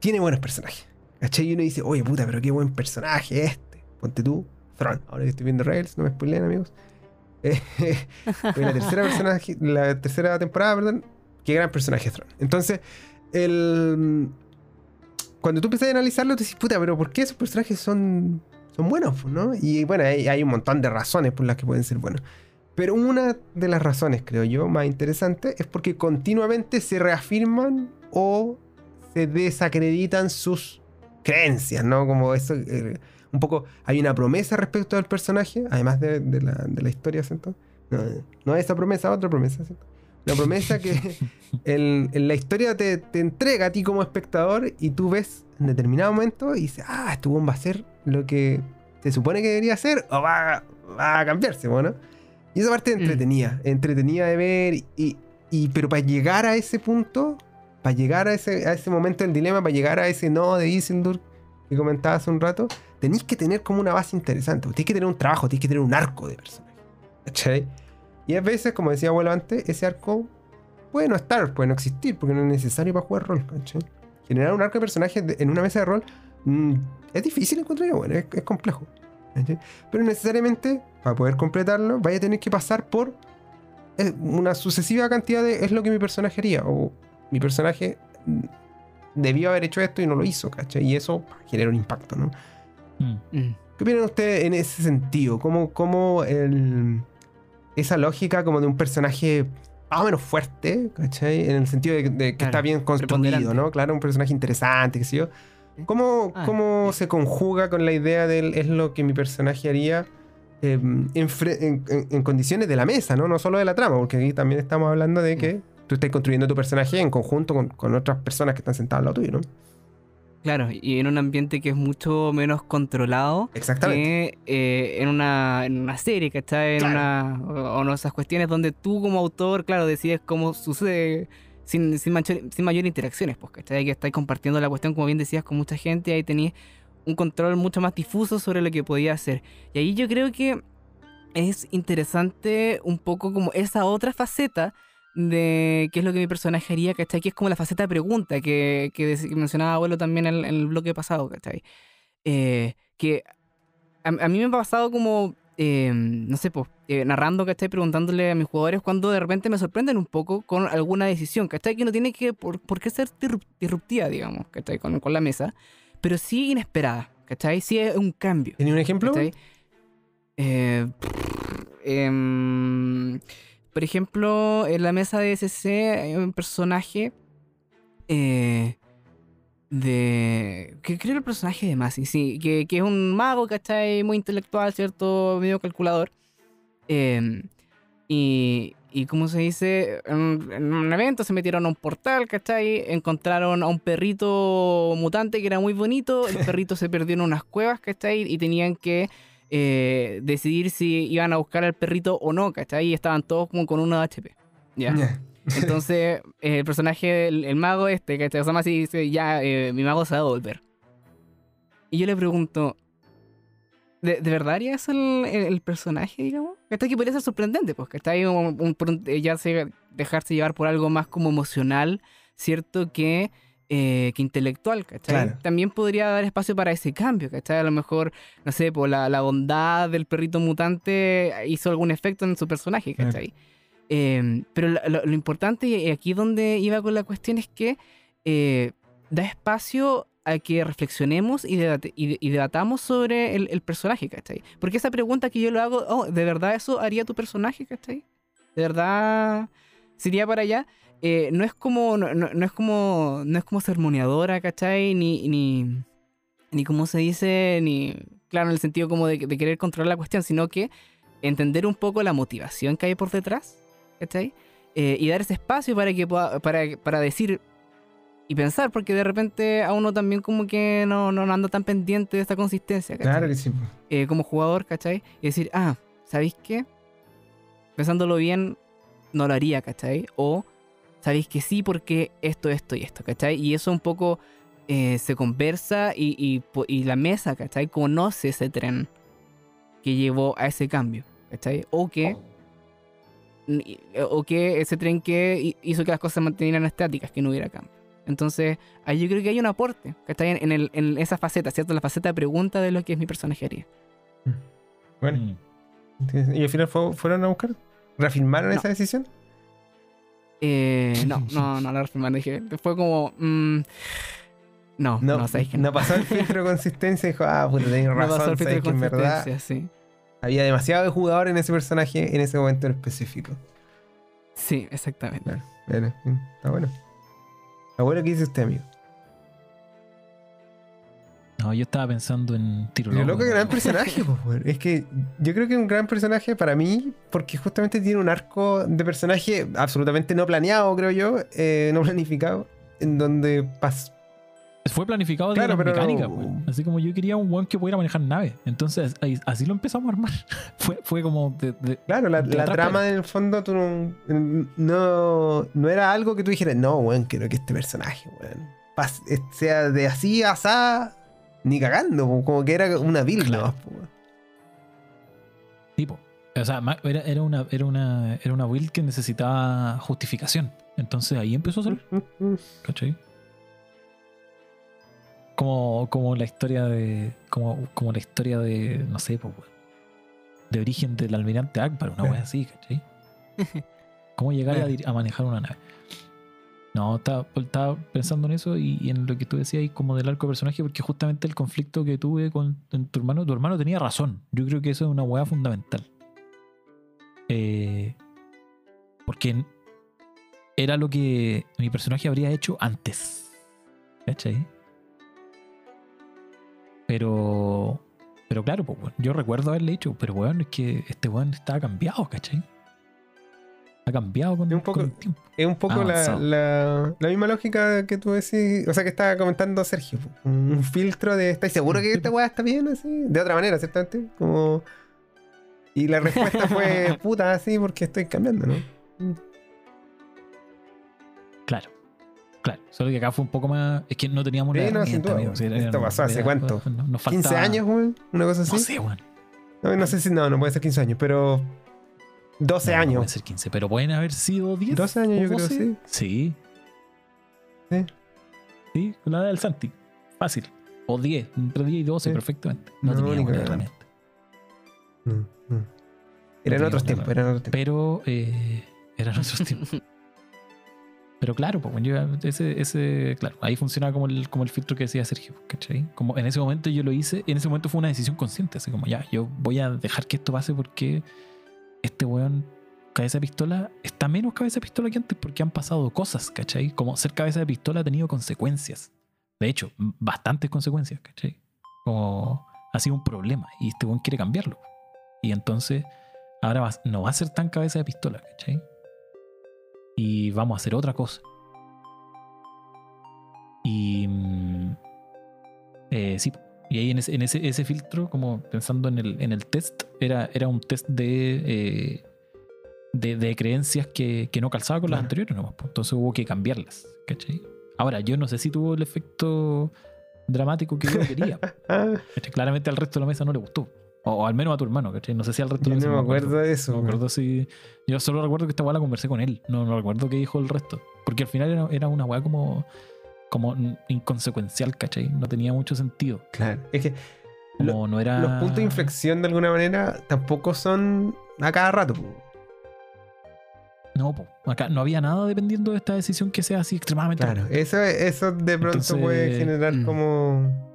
Tiene buenos personajes. ¿Cachai? Y uno dice, oye puta, pero qué buen personaje este. Ponte tú, Thron. Ahora que estoy viendo Rails, no me spoileen, amigos. (laughs) Eh, la tercera la tercera temporada, perdón, qué gran personaje Thron. Entonces, el cuando tú empiezas a analizarlo, te dices, puta, pero ¿por qué esos personajes son, son buenos? ¿no? Y bueno, hay, hay, un montón de razones por las que pueden ser buenos. Pero una de las razones, creo yo, más interesante es porque continuamente se reafirman o se desacreditan sus creencias, ¿no? Como eso, eh, un poco, hay una promesa respecto del personaje, además de, de, la, de la, historia, ¿cierto? No, no esa promesa, otra promesa, ¿cierto? La promesa que (laughs) en, en la historia te, te, entrega a ti como espectador y tú ves en determinado momento y dices, ah, este va a ser lo que se supone que debería ser o va, va a cambiarse, bueno. Y esa parte mm. entretenida de ver, y, y, pero para llegar a ese punto, para llegar a ese, a ese momento del dilema, para llegar a ese no de Isildur que comentaba hace un rato, tenéis que tener como una base interesante, tenéis que tener un trabajo, tenéis que tener un arco de personaje. ¿Cachai? Y a veces, como decía abuelo antes, ese arco puede no estar, puede no existir, porque no es necesario para jugar rol, ¿cachai? Generar un arco de personaje en una mesa de rol mmm, es difícil encontrar, bueno, es, es complejo. ¿Cachai? Pero necesariamente, para poder completarlo, vaya a tener que pasar por eh, una sucesiva cantidad de es lo que mi personaje haría, o mi personaje debió haber hecho esto y no lo hizo, ¿cachai? Y eso genera un impacto, ¿no? Mm. ¿Qué opinan ustedes en ese sentido? ¿Cómo, cómo el esa lógica como de un personaje más o menos fuerte, ¿cachai? En el sentido de, de que Claro, está bien construido, ¿no? Claro, un personaje interesante, qué sé yo. ¿Cómo, Ah, cómo se conjuga con la idea del es lo que mi personaje haría eh, en, condiciones de la mesa, ¿no? No solo de la trama, porque aquí también estamos hablando de que tú estás construyendo tu personaje en conjunto con, con otras personas que están sentadas al lado tuyo, ¿no? Claro, y en un ambiente que es mucho menos controlado Exactamente. que eh, en, una, en una serie, ¿cachai? En Claro. una, o, o esas cuestiones donde tú como autor, claro, decides cómo sucede sin, sin, mayor, sin mayor interacciones, pues, ¿cachai? Que estáis compartiendo la cuestión, como bien decías, con mucha gente, ahí tenías un control mucho más difuso sobre lo que podía hacer. Y ahí yo creo que es interesante un poco como esa otra faceta de qué es lo que mi personaje haría, ¿cachai? Que es como la faceta de pregunta que, que, mencionaba abuelo también en, el bloque pasado, ¿cachai? Eh, que a, a mí me ha pasado como, eh, no sé, pues, eh, narrando, ¿cachai? Preguntándole a mis jugadores cuando de repente me sorprenden un poco con alguna decisión, ¿cachai? Que no tiene que, por, por qué ser disrup- disruptiva, digamos, ¿cachai? Con, con la mesa, pero sí inesperada, ¿cachai? Sí es un cambio. ¿Tenía un ejemplo? Eh, em, por ejemplo, en la mesa de SC hay un personaje eh, de... que creo el personaje de Masi, sí, que, que es un mago, ¿cachai? Muy intelectual, ¿cierto? Medio calculador. Em, y, y como se dice, en, un- en un evento se metieron a un portal, ¿cachai? Encontraron a un perrito mutante que era muy bonito. El (laughs) perrito se perdió en unas cuevas, ¿cachai? Y tenían que eh, decidir si iban a buscar al perrito o no, ¿cachai? Y estaban todos como con uno de HP. ¿ya? Ya. Entonces, eh, (laughs) el personaje, el, el mago este, que se llama así, dice, ya, eh, mi mago se va a volver. Y yo le pregunto, ¿de, de verdad haría eso el, el- el personaje, digamos? Está que podría ser sorprendente, pues, que está ahí un, un- un- eh, ya se, dejarse llevar por algo más como emocional, ¿cierto? Que, eh, que intelectual, ¿cachai? Claro. También podría dar espacio para ese cambio, ¿cachai? A lo mejor, no sé, por la, la bondad del perrito mutante hizo algún efecto en su personaje, Claro. ¿cachai? Eh, pero lo, lo- lo importante y aquí donde iba con la cuestión es que eh, da espacio a que reflexionemos y, debate- y, de- y debatamos sobre el, el personaje, ¿cachai? Porque esa pregunta que yo lo hago, oh, ¿de verdad eso haría tu personaje, ¿cachai? ¿De verdad sería para allá? Eh, no es como, no, no- no es como, no es como sermoneadora, ¿cachai? Ni, ni, ni como se dice, ni, claro, en el sentido como de, de querer controlar la cuestión, sino que entender un poco la motivación que hay por detrás, ¿cachai? Eh, y dar ese espacio para que pueda, para, para decir y pensar, porque de repente a uno también como que no, no, no anda tan pendiente de esta consistencia, ¿cachai? Claro que sí. Eh, como jugador, ¿cachai? Y decir, ah, ¿sabéis qué? pensándolo bien, no lo haría, ¿cachai? O sabéis que sí porque esto, esto y esto, ¿cachai? Y eso un poco eh, se conversa y, y, la mesa, ¿cachai? Conoce ese tren que llevó a ese cambio, ¿cachai? O que, ni- o que ese tren que hi- hizo que las cosas se mantuvieran estáticas, que no hubiera cambio. Entonces, ahí yo creo que hay un aporte, ¿cachai? En, en, el, en esa faceta, ¿cierto? La faceta de pregunta de lo que es mi personaje haría. Bueno, Mm. ¿y al final fue- fueron a buscar? ¿Reafirmaron No. esa decisión? Eh, no, (laughs) no, no la reformaron. Dije, fue como. mm, no, no, No, sabéis que no pasó el filtro de consistencia y dijo, ah, puta, tenés (laughs) No razón, pasó el filtro de que verdad sí. había demasiado de jugador en ese personaje en ese momento en específico. Sí, exactamente. Claro, bueno, mm, está bueno. Abuelo, ¿qué dice usted, amigo? No, yo estaba pensando en tiro loco, loco, ¿no? gran personaje, pues. Es que yo creo que es un gran personaje para mí, porque justamente tiene un arco de personaje absolutamente no planeado, creo yo, eh, no (laughs) planificado, en donde pas- Fue planificado de Claro, la mecánica, pues. Así como yo quería un weón que pudiera manejar naves. Entonces, ahí- así lo empezamos a armar. (laughs) fue, fue como de- de- Claro, la, De la atrás, trama en el fondo tú no, no, no era algo que tú dijeras, no, weón, quiero que este personaje, weón, eh, sea de así a asá, ni cagando, como que era una build Claro. nomás, tipo. O sea, era, era, una, era, una, era una build que necesitaba justificación. Entonces ahí empezó a salir, (laughs) ¿cachai? Como, como la historia de. Como, como la historia de. No sé, pues, weón, de origen del almirante Akbar, una wea así, ¿cachai? (laughs) ¿Cómo llegar a, manejar una nave? No, estaba, estaba pensando en eso y, y en lo que tú decías ahí como del arco de personaje, porque justamente el conflicto que tuve con en tu hermano, tu hermano tenía razón. Yo creo que eso es una hueá fundamental. Eh, porque era lo que mi personaje habría hecho antes. ¿Cachai? Pero. Pero claro, pues, weón, yo recuerdo haberle dicho, pero weón, es que este weón estaba cambiado, ¿cachai? Ha cambiado con, Es un poco- con el tiempo. Es un poco la, la, la misma lógica que tú decís, o sea, que estaba comentando Sergio, po, un filtro de, ¿estás seguro que esta weá está bien así? De otra manera, ciertamente, como... Y la respuesta fue, (laughs) puta, así porque estoy cambiando, ¿no? Claro. Claro. Solo que acá fue un poco más. Es que no teníamos Sí, la no, sin duda. Sí, era- Esto pasó hace era- cuánto? nos- nos 15 faltaba- años, weón, una cosa así. No sé, weón. No, no sé si no, no puede ser 15 años, pero 12 No, no años. pueden ser 15, pero pueden haber sido 10. 12 años yo creo, 12. sí. Sí. Sí. Sí, la del Santi. Fácil. O 10, entre 10 y 12 Sí. perfectamente. No, No, ni teníamos la cagando. herramienta. Mm, mm. Eran No otros tiempos, eran otros tiempos. Pero eh, eran otros tiempos. (laughs) Pero claro, pues, yo- ese, ese, claro, ahí funcionaba como el, como el filtro que decía Sergio, ¿cachai? Como en ese momento yo lo hice, en ese momento fue una decisión consciente, así como ya, yo voy a dejar que esto pase porque este weón, cabeza de pistola, está menos cabeza de pistola que antes porque han pasado cosas, ¿cachai? Como ser cabeza de pistola ha tenido consecuencias. De hecho, bastantes consecuencias, ¿cachai? Como ha sido un problema y este weón quiere cambiarlo. Y entonces, ahora va- no va a ser tan cabeza de pistola, ¿cachai? Y vamos a hacer otra cosa. Y. mm, eh, sí. Y ahí en ese, en ese, ese filtro, como pensando en el, en el test, era, era un test de, eh, de, de creencias que, que no calzaba con las anteriores, nomás, pues. entonces hubo que cambiarlas. ¿cachai? Ahora, yo no sé si tuvo el efecto dramático que yo quería. (laughs) Claramente al resto de la mesa no le gustó. O, o al menos a tu hermano, ¿cachai? No sé si al resto de yo no me acuerdo de eso. no me acuerdo si. Yo solo recuerdo que esta weá la conversé con él. No, no recuerdo qué dijo el resto. Porque al final era, era una weá como. como inconsecuencial, ¿cachai? No tenía mucho sentido. Claro, es que Como no era. los puntos de inflexión de alguna manera tampoco son a cada rato. po. No, po. acá no había nada dependiendo de esta decisión que sea así extremadamente. Claro, eso, eso de pronto Entonces, puede generar mm. como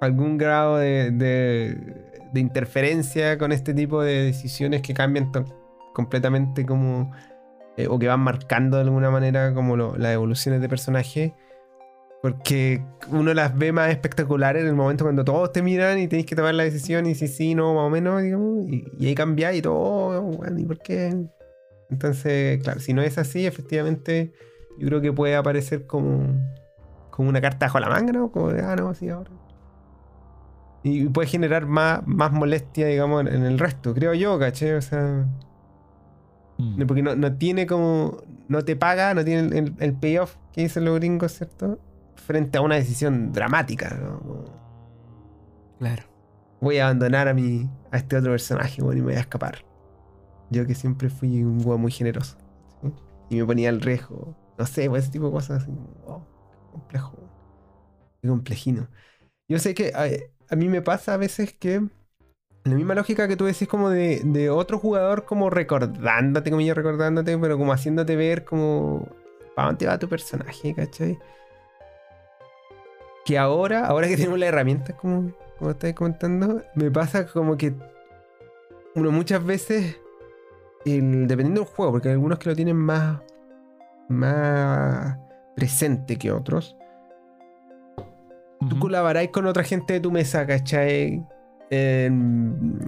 algún grado de, de- interferencia con este tipo de decisiones que cambian completamente como eh, o que van marcando de alguna manera como las evoluciones de personaje porque uno las ve más espectaculares en el momento cuando todos te miran y tenéis que tomar la decisión y si sí, no, más o menos, digamos, y, ahí cambia y todo, oh, ¿y por qué? Entonces, claro, si no es así, efectivamente, yo creo que puede aparecer como, como una carta bajo la manga, ¿no? Como de, ah, no, sí, ahora. Y puede generar más, más molestia, digamos, en el resto, creo yo, ¿caché? O sea, Mm. Porque no, no tiene como. No te paga, no tiene el, el payoff que dicen los gringos, ¿cierto? Frente a una decisión dramática, ¿no? Claro. voy a abandonar a mi. a este otro personaje, bueno, y me voy a escapar. Yo que siempre fui un weón muy generoso. ¿sí? Y me ponía al riesgo. No sé, pues, ese tipo de cosas así. Wow, qué complejo. Qué complejino. Yo sé que a mí me pasa a veces que. La misma lógica que tú decís como de, de otro jugador como recordándote, como yo recordándote, pero como haciéndote ver como para dónde va tu personaje, ¿cachai? Que ahora, ahora que tenemos las herramientas como, como estáis comentando, me pasa como que uno muchas veces, el- dependiendo del juego, porque hay algunos que lo tienen más, más presente que otros, tú colaboráis con otra gente de tu mesa, ¿cachai? Em,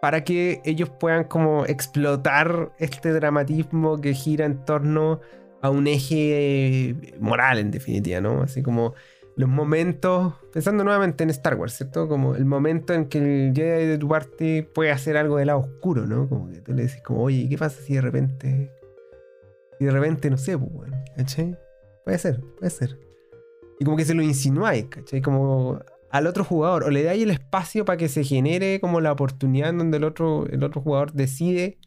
para que ellos puedan como explotar este dramatismo que gira en torno a un eje eh, moral, en definitiva, ¿no? Así como los momentos, pensando nuevamente en Star Wars, ¿cierto? Como el momento en que el Jedi de tu parte puede hacer algo del lado oscuro, ¿no? Como que tú le dices como, oye, ¿qué pasa si de repente... Si de repente, no sé, pues, bueno, ¿cachai? Puede ser, puede ser. Y como que se lo insinuáis, ¿cachai? Como al otro jugador. O le dais el espacio para que se genere como la oportunidad en donde el otro, el otro jugador decide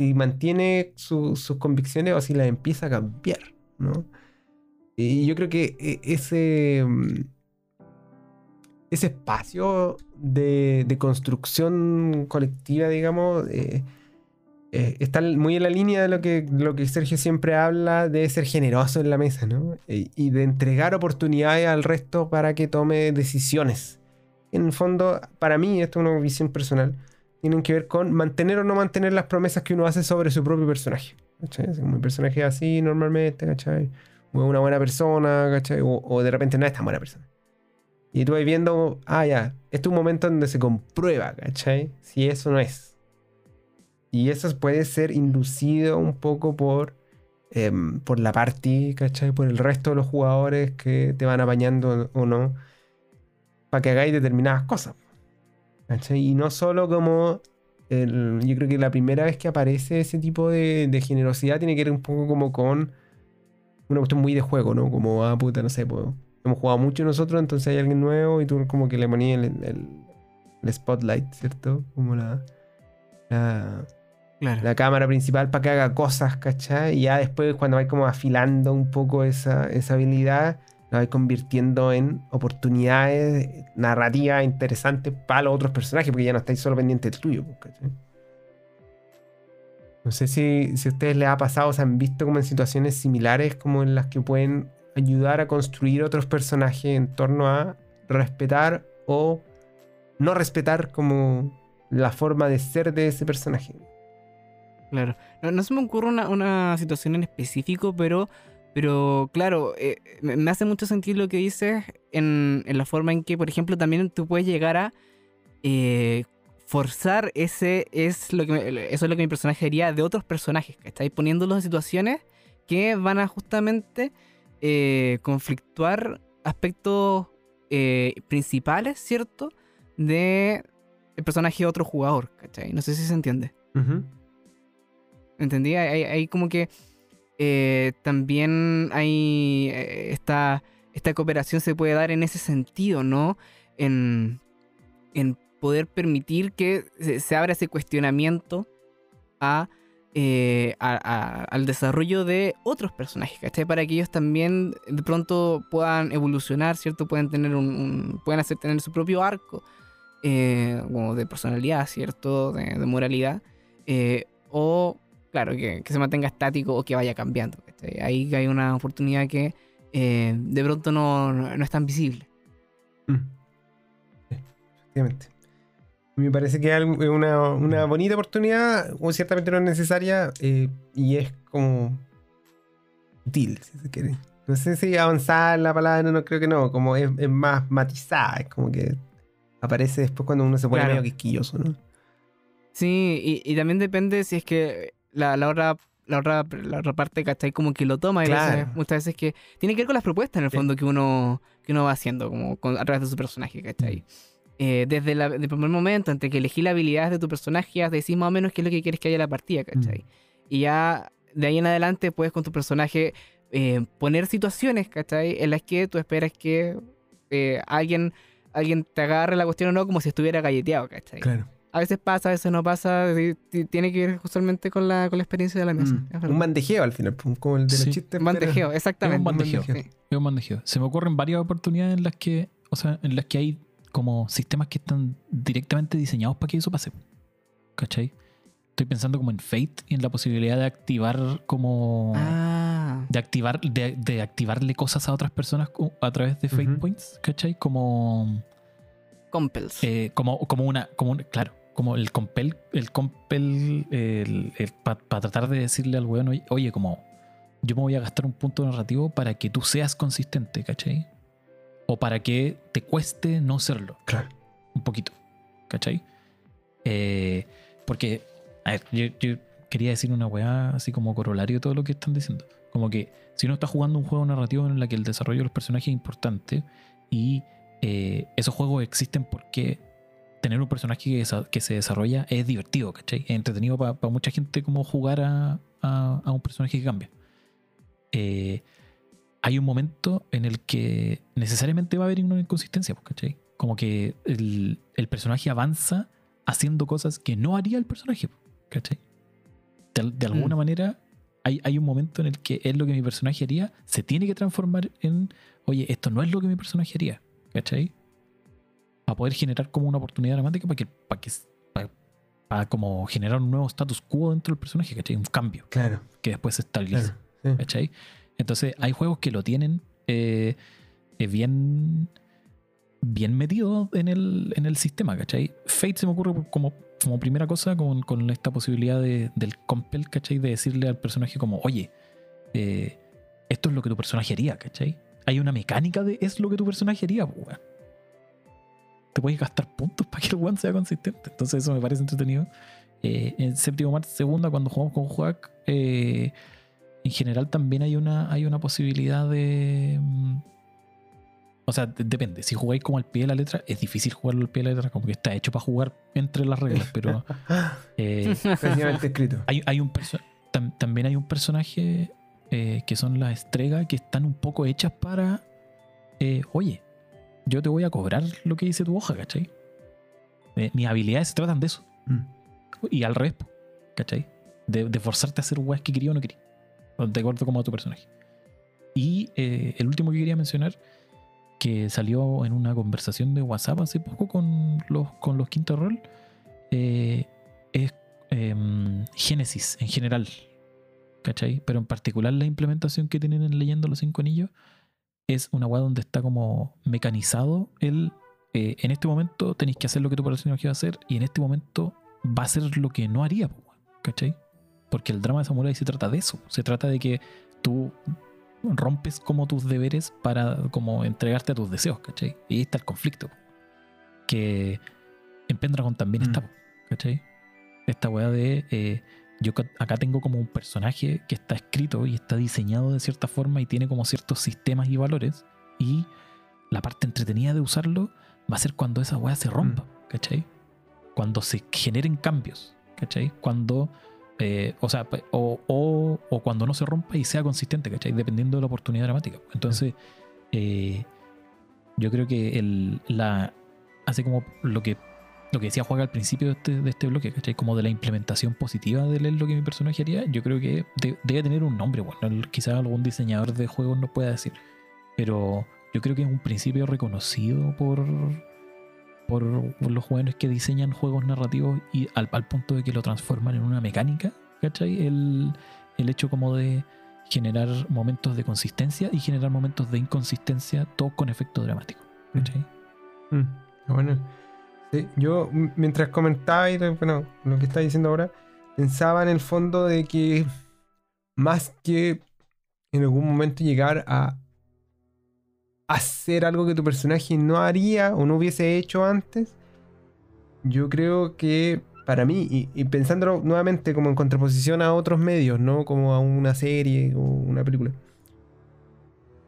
si mantiene su- sus convicciones o si las empieza a cambiar, ¿no? Y yo creo que e- ese, mm, ese espacio de, de construcción colectiva, digamos, eh, eh, está muy en la línea de lo que, lo que Sergio siempre habla de ser generoso en la mesa, ¿no? Eh, y de entregar oportunidades al resto para que tome decisiones. En el fondo, para mí, esto es una visión personal, tienen que ver con mantener o no mantener las promesas que uno hace sobre su propio personaje. ¿cachai? Como mi personaje así normalmente, ¿cachai? O una buena persona, o de repente no es tan buena persona. Y tú vas viendo, ah, ya, este es un momento donde se comprueba, ¿cachai? Si eso no es. Y eso puede ser inducido un poco por, em, por la party, ¿cachai? Por el resto de los jugadores que te van apañando o no. Para que hagáis determinadas cosas. ¿cachai? Y no solo como... yo creo que la primera vez que aparece ese tipo de, generosidad tiene que ver un poco como con una cuestión muy de juego, ¿no? Como, ah, puta, no sé, pues, hemos jugado mucho nosotros, entonces hay alguien nuevo y tú como que le ponías el, el- spotlight, ¿cierto? Como la, La cámara principal para que haga cosas, ¿cachai? Y ya después cuando vais como afilando un poco esa, esa habilidad, la vais convirtiendo en oportunidades narrativas interesantes para los otros personajes, porque ya no estáis solo pendientes del tuyo, pues, ¿cachai? No sé si, si a ustedes les ha pasado, o se han visto como en situaciones similares como en las que pueden ayudar a construir otros personajes en torno a respetar o no respetar como la forma de ser de ese personaje. Claro. No, se me ocurre una, una situación en específico, pero, pero claro, eh, me, hace mucho sentido lo que dices en, en la forma en que, por ejemplo, también tú puedes llegar a eh, forzar ese es lo que eso es lo que mi personaje haría de otros personajes, estáis poniéndolos en situaciones que van a justamente eh, conflictuar aspectos principales, ¿cierto? De el personaje de otro jugador, ¿cachai? No sé si se entiende. ¿Entendí? Hay, hay- como que eh, también hay eh, esta, esta cooperación se puede dar en ese sentido, ¿no? En, en poder permitir que se, abra ese cuestionamiento eh, a- a- al desarrollo de otros personajes. Para que ellos también de pronto puedan evolucionar, ¿cierto? Puedan tener un, puedan hacer tener su propio arco como de personalidad, ¿cierto? De, moralidad. o claro, que, que se mantenga estático o que vaya cambiando. ¿cachai? Ahí hay una oportunidad que eh, de pronto no, no- no es tan visible. Mm. Sí, efectivamente. Me parece que es una, una bonita oportunidad, o ciertamente no es necesaria, eh, y es como útil, si se quiere. No sé si avanzar la palabra, no creo que no, como es, es más matizada, es como que aparece después cuando uno se pone Claro. medio quisquilloso, ¿no? Sí, y, y también depende si es que la, la otra... La otra, la otra parte, ¿cachai? Como que lo toma y muchas veces que tiene que ver con las propuestas en el Sí. fondo que uno, que uno va haciendo como con- a través de su personaje, ¿cachai? eh, desde la- el primer momento, entre que elegí las habilidades de tu personaje, ya decís más o menos qué es lo que quieres que haya en la partida, ¿cachai? Y ya de ahí en adelante puedes con tu personaje eh, poner situaciones, ¿cachai? En las que tú esperas que eh, alguien, alguien te agarre la cuestión o no, como si estuviera galleteado, ¿cachai? Claro. A veces pasa, a veces no pasa, tiene que ver justamente con la, con la experiencia de la mesa. Mm. es. Un bandejeo al final, pues, como el de Sí. los chistes. Un bandejeo, exactamente. un bandejeo. Sí. Es un bandejeo. Se me ocurren varias oportunidades en las que, o sea, en las que hay como sistemas que están directamente diseñados para que eso pase. ¿Cachai? Estoy pensando como en Fate y en la posibilidad de activar como. Ah, De activar, de, de activarle cosas a otras personas a través de Fate. Points, ¿cachai? Como. compels. eh, como, como una. Como un- claro, como el compel. El compel. para tratar de decirle al weón, oye, oye, como. Yo me voy a gastar un punto narrativo para que tú seas consistente, ¿cachai? O para que te cueste no serlo Claro. un poquito, ¿cachai? Eh, porque, a ver, yo, yo quería decir una weá así como corolario de todo lo que están diciendo. Como que si uno está jugando un juego narrativo en el que el desarrollo de los personajes es importante y eh, esos juegos existen porque tener un personaje que, que se desarrolla es divertido, ¿cachai? Es entretenido para mucha gente como jugar a, a- a un personaje que cambia. Eh, hay un momento en el que necesariamente va a haber una inconsistencia, pues, ¿cachai? Como que el, el personaje avanza haciendo cosas que no haría el personaje, pues, ¿cachai? De, de alguna Mm. manera hay, hay un momento en el que es lo que mi personaje haría, se tiene que transformar en, oye, esto no es lo que mi personaje haría, ¿cachai? Para poder generar como una oportunidad dramática para que, para que para, para como generar un nuevo status quo dentro del personaje, ¿cachai? Un cambio Claro. que después se estabiliza. claro. sí. ¿cachai? Entonces hay juegos que lo tienen eh, eh, bien bien metido en el, en el sistema, ¿cachai? Fate se me ocurre como, como primera cosa con, con esta posibilidad de- del compel, ¿cachai? De decirle al personaje como, oye, eh, esto es lo que tu personaje haría, ¿cachai? Hay una mecánica de es lo que tu personaje haría, pues. Te puedes gastar puntos para que el one sea consistente. Entonces eso me parece entretenido. Eh, en séptimo martes segunda, cuando jugamos con Juac, eh, en general también hay una, hay una posibilidad de. mm, O sea, de- depende. Si jugáis como al pie de la letra, es difícil jugarlo al pie de la letra, como que está hecho para jugar entre las reglas, pero (laughs) eh, escrito. hay, hay un tam- también hay un personaje eh, que son las estrellas que están un poco hechas para. eh, oye, yo te voy a cobrar lo que dice tu hoja, ¿cachai? Eh, mis habilidades se tratan de eso. Mm. Y al revés, ¿cachai? De, de forzarte a hacer weas que quería o no quería. De acuerdo como a tu personaje. Y eh, el último que quería mencionar, que salió en una conversación de WhatsApp hace poco con los, con los quinto rol, eh, es em, Génesis en general. ¿Cachai? Pero en particular la implementación que tienen en Leyendo los Cinco Anillos es una wea donde está como mecanizado el. eh, en este momento tenéis que hacer lo que tu personaje va a hacer y en este momento va a ser lo que no haría, ¿cachai? Porque el drama de Samurai se trata de eso. Se trata de que tú rompes como tus deberes para como entregarte a tus deseos, ¿cachai? Y ahí está el conflicto. Que en Pendragon también Mm. está, ¿cachai? Esta weá de eh, yo acá tengo como un personaje que está escrito y está diseñado de cierta forma y tiene como ciertos sistemas y valores. Y la parte entretenida de usarlo va a ser cuando esa weá se rompa, ¿cachai? Cuando se generen cambios, ¿cachai? Cuando, eh, o sea, o, o- o cuando no se rompa y sea consistente, ¿cachai? Dependiendo de la oportunidad dramática. Entonces, eh, yo creo que el, la, hace como lo que, lo que decía Juan al principio de este, de este bloque, ¿cachai? Como de la implementación positiva de leer lo que mi personaje haría, yo creo que de- debe tener un nombre, bueno, quizás algún diseñador de juegos no pueda decir, pero yo creo que es un principio reconocido por, por los jóvenes que diseñan juegos narrativos y al, al punto de que lo transforman en una mecánica, ¿cachai? El, el hecho como de generar momentos de consistencia y generar momentos de inconsistencia, todo con efecto dramático, ¿cachai? Mm, Bueno, sí, yo mientras comentaba y bueno, lo que está diciendo ahora, pensaba en el fondo de que más que en algún momento llegar a hacer algo que tu personaje no haría o no hubiese hecho antes, yo creo que para mí, y, pensándolo nuevamente como en contraposición a otros medios, no como a una serie o una película.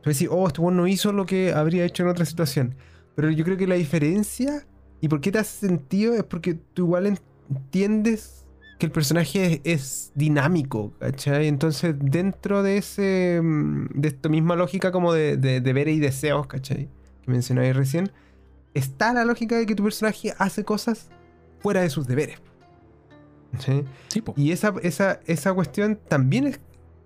Tú decís, oh, este no hizo lo que habría hecho en otra situación. Pero yo creo que la diferencia ¿Y por qué te hace sentido? Es porque tú igual entiendes que el personaje es, dinámico, ¿cachai? Entonces, dentro de ese. Mm, de esta misma lógica como de, de deberes y deseos, ¿cachai? Que mencioné recién, está la lógica de que tu personaje hace cosas fuera de sus deberes. ¿sí? y esa, esa, esa cuestión también es,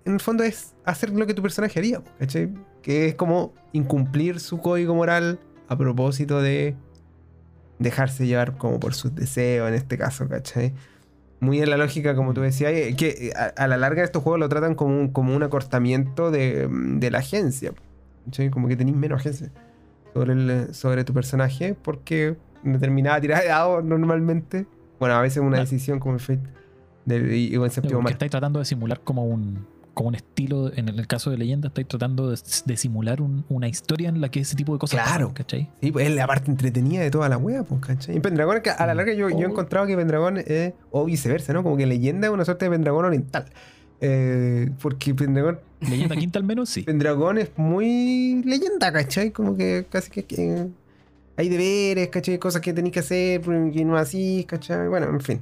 en el fondo es hacer lo que tu personaje haría, ¿cachai? Que es como incumplir su código moral a propósito de dejarse llevar como por sus deseos en este caso, ¿cachai? Muy en la lógica, como tú decías, eh, que eh, a, la larga estos juegos lo tratan como un, como un acortamiento de, la agencia. ¿cachai? Como que tenéis menos agencia sobre, sobre tu personaje porque determinada tirada de dados normalmente, bueno, a veces una decisión como el Fate de, en séptimo estáis tratando de simular como un, como un estilo, en el caso de leyenda, estáis tratando de, simular una historia en la que ese tipo de cosas claro. Pasan, ¿cachai? Sí, pues es la parte entretenida de toda la wea, pues, ¿cachai? Y Pendragon, a la larga yo, yo he oh. encontrado que Pendragon es, o viceversa, ¿no? Como que leyenda es una suerte de Pendragon oriental. Eh, porque Pendragon. (laughs) Leyenda quinta al menos, sí. Pendragon es muy leyenda, ¿cachai? Como que casi que, hay deberes, ¿cachai? Cosas que tenéis que hacer, y no así, ¿cachai? Bueno, en fin.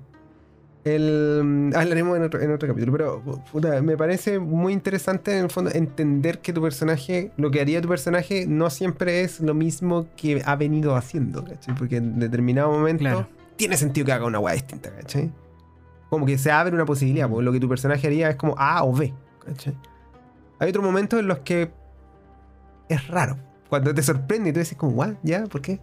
El, hablaremos en otro, en otro capítulo, pero me parece muy interesante en el fondo entender que tu personaje, lo que haría tu personaje, no siempre es lo mismo que ha venido haciendo, ¿cachai? Porque en determinado momento tiene sentido que haga una weá distinta, ¿cachai? Como que se abre una posibilidad, porque lo que tu personaje haría es como A o B, ¿cachai? Hay otros momentos en los que es raro, cuando te sorprende y tú dices como, ¿what? ¿Ya? ¿Por qué?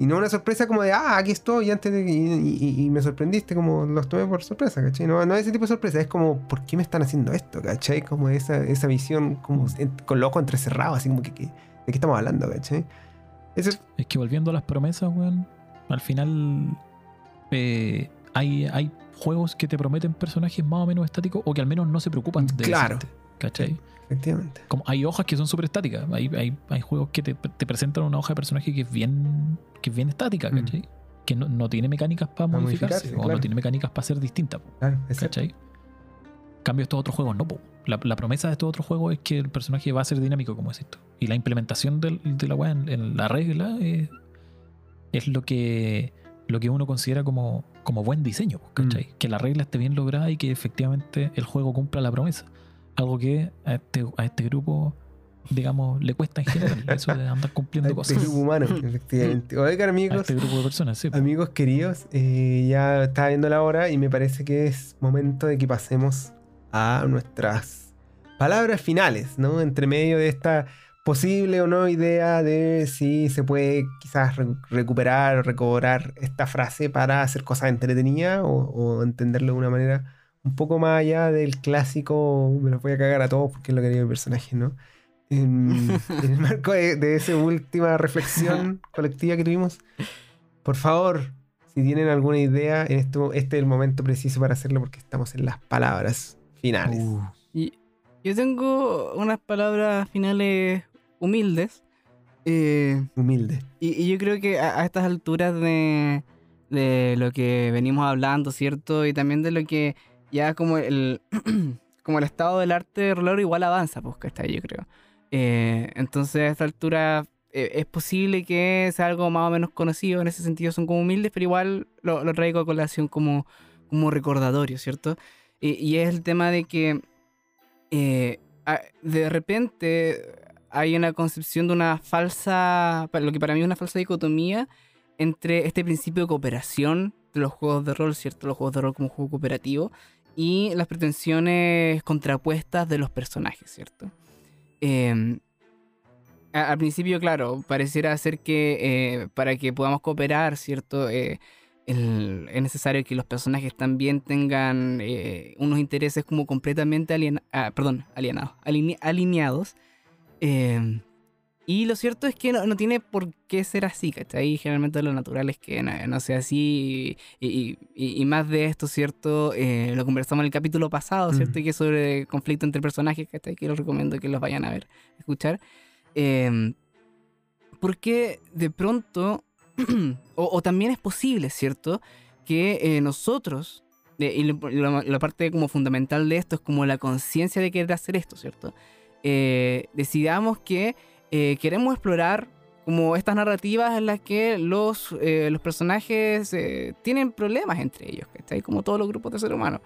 Y no una sorpresa como de, ah, aquí estoy, y antes de, y, me sorprendiste, como los tomé por sorpresa, ¿cachai? No, no es ese tipo de sorpresa, es como, ¿por qué me están haciendo esto, ¿cachai? Como esa, esa visión, como con los ojos entrecerrados, así como que, ¿de qué estamos hablando, ¿cachai? Es que volviendo a las promesas, weón, al final eh, hay, hay juegos que te prometen personajes más o menos estáticos o que al menos no se preocupan de Claro. ¿cachai? Efectivamente. Como hay hojas que son súper estáticas. Hay, hay, hay, juegos que te, te, presentan una hoja de personaje que es bien, que es bien estática, mm. ¿cachai? Que no, no, tiene mecánicas para modificarse, o no tiene mecánicas para ser distinta. Claro, ¿cachai? Cambio estos otros juegos, no. Po. La, la, promesa de estos otros juegos es que el personaje va a ser dinámico, como es esto. Y la implementación del, de la weá en, la regla es, es, lo que lo que uno considera como, como buen diseño, ¿cachai? Mm. Que la regla esté bien lograda y que efectivamente el juego cumpla la promesa algo que a este, a este grupo, digamos, le cuesta en general, (laughs) eso de andar cumpliendo a este cosas. grupo humano, (laughs) efectivamente. Oiga, amigos, a este grupo de personas, amigos queridos, eh, ya está viendo la hora y me parece que es momento de que pasemos a nuestras palabras finales, ¿no? Entre medio de esta posible o no idea de si se puede quizás recuperar o recobrar esta frase para hacer cosas entretenidas o, o entenderlo de una manera un poco más allá del clásico, me lo voy a cagar a todos porque es lo que haría el personaje, ¿no? En, (laughs) el marco de, esa última reflexión (laughs) colectiva que tuvimos, por favor, si tienen alguna idea, en esto, este es el momento preciso para hacerlo porque estamos en las palabras finales. Uh. Y yo tengo unas palabras finales humildes. Eh, humildes. Y, yo creo que a, estas alturas de, de, lo que venimos hablando, ¿cierto? Y también de lo que ya como el, (clears throat) como el estado del arte de rolero igual avanza, pues, ahí yo creo. Eh, entonces a esta altura eh, es posible que sea algo más o menos conocido, en ese sentido son como humildes, pero igual lo, lo traigo a colación como, como recordatorio, ¿cierto? y es el tema de que eh, de repente hay una concepción de una falsa, lo que para mí es una falsa dicotomía entre este principio de cooperación de los juegos de rol, ¿cierto? Los juegos de rol como juego cooperativo y las pretensiones contrapuestas de los personajes, ¿cierto? Em, al principio, claro, pareciera ser que eh, para que podamos cooperar, ¿cierto? Eh, es necesario que los personajes también tengan eh, unos intereses como completamente ah, perdón, alienados, alineados. Em, y lo cierto es que no, tiene por qué ser así, ¿cachai? Generalmente lo natural es que no, sea así. Y, más de esto, ¿cierto? Eh, lo conversamos en el capítulo pasado, ¿cierto? Que es sobre conflicto entre personajes, ¿cachai? Que los recomiendo que los vayan a ver, escuchar. Eh, porque de pronto, (clears throat) o, también es posible, ¿cierto? Que eh, nosotros, y la parte como fundamental de esto es como la conciencia de querer hacer esto, ¿cierto? Eh, decidamos que eh, queremos explorar como estas narrativas en las que los, eh, los personajes eh, tienen problemas entre ellos, ¿cachai? Como todos los grupos de seres humanos.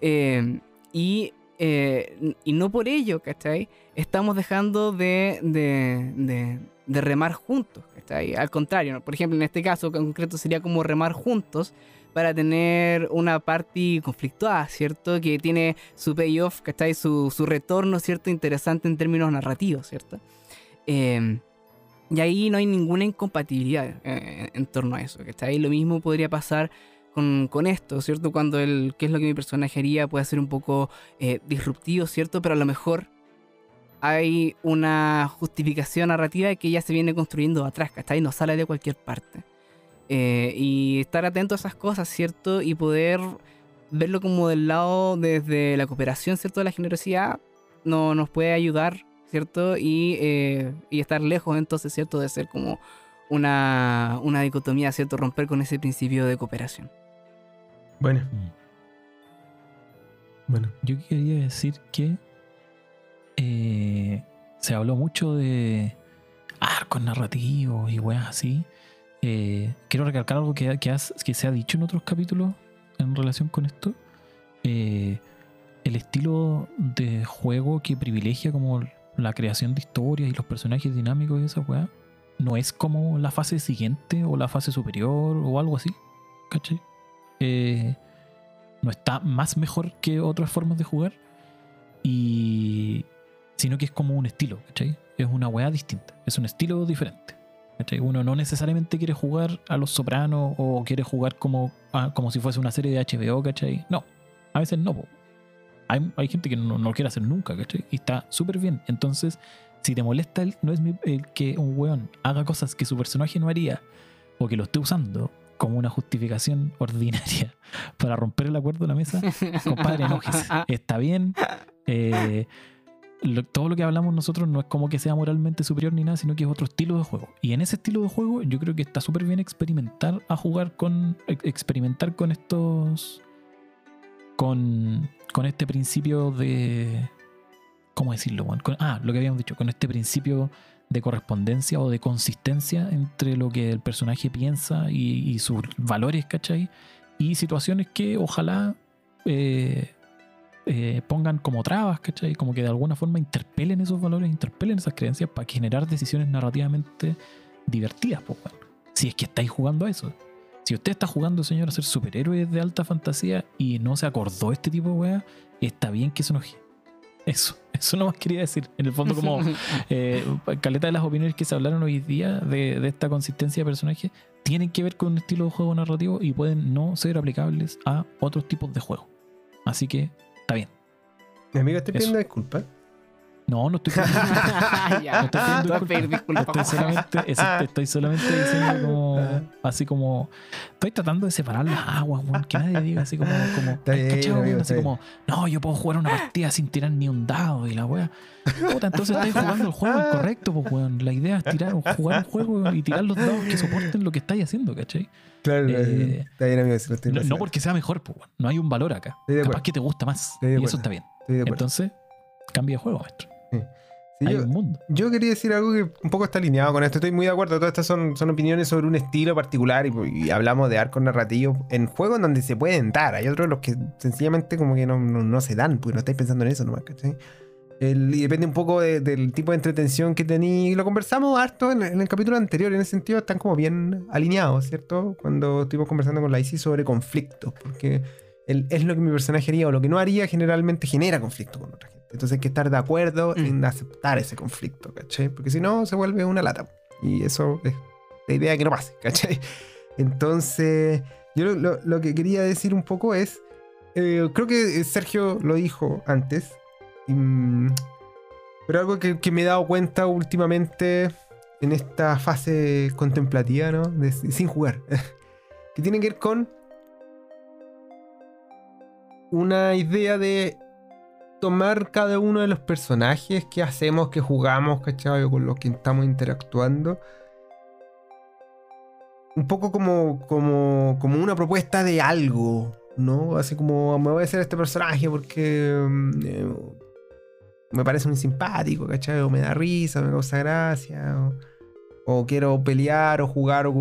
Eh, y, eh, y no por ello, ¿cachai? Estamos dejando de, de, de- de remar juntos, ¿cachai? Al contrario, ¿no? por ejemplo, en este caso en concreto sería como remar juntos para tener una party conflictuada, ¿cierto? Que tiene su payoff, ¿cachai? Su, su retorno, ¿cierto? Interesante en términos narrativos, ¿cierto? Eh, y ahí no hay ninguna incompatibilidad eh, en torno a eso, ¿cachai? Lo mismo podría pasar con, con esto, ¿cierto? Cuando el qué es lo que mi personaje haría puede ser un poco eh, disruptivo, ¿cierto? Pero a lo mejor hay una justificación narrativa que ya se viene construyendo atrás, ¿cachai? No sale de cualquier parte. Eh, y estar atento a esas cosas, ¿cierto? Y poder verlo como del lado desde la cooperación, ¿cierto? De la generosidad, no, nos puede ayudar, ¿cierto? Y, eh, y estar lejos entonces, ¿cierto? De ser como una, una dicotomía, ¿cierto? Romper con ese principio de cooperación. Bueno, Mm. bueno. Yo quería decir que eh, se habló mucho de arcos narrativos y weas así. Eh, quiero recalcar algo que, que, has- que se ha dicho en otros capítulos en relación con esto. Eh, el estilo de juego que privilegia como la creación de historias y los personajes dinámicos y esa weá no es como la fase siguiente o la fase superior o algo así. ¿Cachai? Eh, no está más mejor que otras formas de jugar. Y. Sino que es como un estilo, ¿cachai? Es una weá distinta. Es un estilo diferente. ¿cachai? Uno no necesariamente quiere jugar a los sopranos o quiere jugar como, ah, como si fuese una serie de HBO, ¿cachai? No. A veces no. Hay, hay gente que no, no lo quiere hacer nunca, ¿cachai? Y está súper bien. Entonces, si te molesta, el, no es mi- el que un weón haga cosas que su personaje no haría o que lo esté usando como una justificación (laughs) ordinaria para romper el acuerdo de la mesa, (laughs) compadre, enójese. Está bien. eh, lo- todo lo que hablamos nosotros no es como que sea moralmente superior ni nada, sino que es otro estilo de juego. Y en ese estilo de juego yo creo que está súper bien experimentar a jugar con... ex- experimentar con estos... Con, con este principio de... ¿Cómo decirlo? Con- ah, lo que habíamos dicho, con este principio de correspondencia o de consistencia entre lo que el personaje piensa y, y sus valores, ¿cachai? Y situaciones que ojalá eh, eh, pongan como trabas, ¿cachai? Como que de alguna forma interpelen esos valores, interpelen esas creencias para generar decisiones narrativamente divertidas, pues, weón. Si es que estáis jugando a eso. Si usted está jugando, señor, a ser superhéroes de alta fantasía y no se acordó este tipo de weá, está bien que se enoje. Eso, (laughs) eso no más quería decir. En el fondo, como (laughs) eh, caleta de las opiniones que se hablaron hoy día de, de esta consistencia de personaje tienen que ver con un estilo de juego narrativo y pueden no ser aplicables a otros tipos de juego. Así que está bien. Mi amigo, estoy pidiendo disculpas. No, no estoy pidiendo (laughs) (laughs) ya, No estoy pidiendo pedir disculpas. disculpas. Estoy solamente, eso- estoy solamente diciendo como así como estoy tratando de separar las aguas, weón, que nadie diga así como, como amigo, así como, no, yo puedo jugar una partida sin tirar ni un dado y la wea. Puta, entonces estáis jugando el juego incorrecto, pues weón. La idea es tirar, jugar un juego y tirar los dados que soporten lo que estáis haciendo, ¿cachai? Claro, Eh, está bien, amigo, se lo estoy No, porque sea mejor, pues weón. No hay un valor acá. Capaz que te gusta más. Y eso está bien. Entonces, cambia de juego, maestro. Sí, hay yo, un mundo. yo quería decir algo que un poco está alineado con esto. Estoy muy de acuerdo. Todas estas son, son opiniones sobre un estilo particular y, y hablamos de arcos narrativos en juegos donde se pueden dar. Hay otros los que sencillamente como que no, no, no se dan, porque no estáis pensando en eso nomás, ¿cachai? El- y depende un poco de- del tipo de entretención que tenéis. Lo conversamos harto en, en el capítulo anterior. En ese sentido, están como bien alineados, ¿cierto? Cuando estuvimos conversando con la ICI sobre conflictos. Porque el- es lo que mi personaje haría o lo que no haría, generalmente genera conflicto con otra gente. Entonces hay que estar de acuerdo Mm. en aceptar ese conflicto, ¿cachai? Porque si no, se vuelve una lata. Y eso es la idea de que no pase, ¿cachai? (laughs) Entonces, yo lo, lo- lo que quería decir un poco es. eh, creo que Sergio lo dijo antes. mm, pero algo que, que me he dado cuenta últimamente en esta fase contemplativa, ¿no? De- sin jugar. (laughs) que tiene que ver con una idea de tomar cada uno de los personajes que hacemos, que jugamos, ¿cachai? Con los que estamos interactuando. Un poco como, como, como una propuesta de algo, ¿no? Así como me voy a hacer este personaje porque mm, eh, me parece muy simpático, ¿cachai? O me da risa, me causa gracia. O, o quiero pelear o jugar o,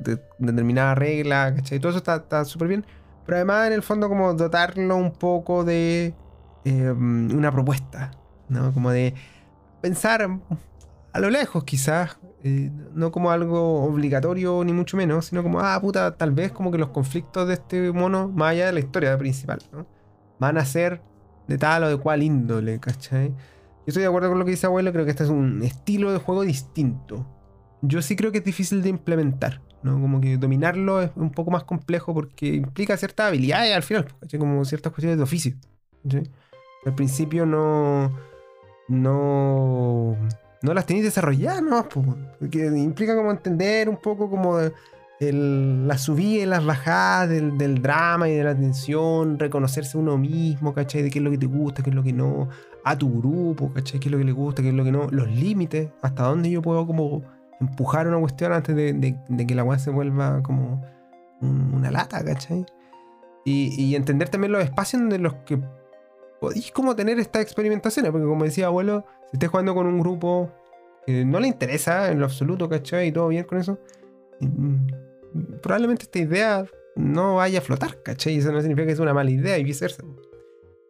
de, determinada regla, ¿cachai? Todo eso está súper bien. Pero además, en el fondo, como dotarlo un poco de em, una propuesta, ¿no? Como de pensar a lo lejos, quizás. Eh, no como algo obligatorio, ni mucho menos, sino como, ah, puta, tal vez como que los conflictos de este mono, más allá de la historia principal, ¿no? Van a ser de tal o de cual índole, ¿cachai? Yo estoy de acuerdo con lo que dice abuelo, creo que este es un estilo de juego distinto. Yo sí creo que es difícil de implementar. Como que dominarlo es un poco más complejo porque implica ciertas habilidades al final, como ciertas cuestiones de oficio. Al principio no. No. No las tenéis desarrolladas, ¿no? Porque implica como entender un poco como el, la subida y las bajadas del, drama y de la tensión, reconocerse uno mismo, ¿cachai? De qué es lo que te gusta, qué es lo que no, a tu grupo, ¿cachai? Qué es lo que le gusta, qué es lo que no, los límites, hasta dónde yo puedo como empujar una cuestión antes de, que la weá se vuelva como una lata, ¿cachai? Y, entender también los espacios en los que podéis como tener estas experimentaciones, porque como decía abuelo, si estés jugando con un grupo que no le interesa en lo absoluto, ¿cachai? Y todo bien con eso, mm, probablemente esta idea no vaya a flotar, ¿cachai? Y eso no significa que es una mala idea y viceversa.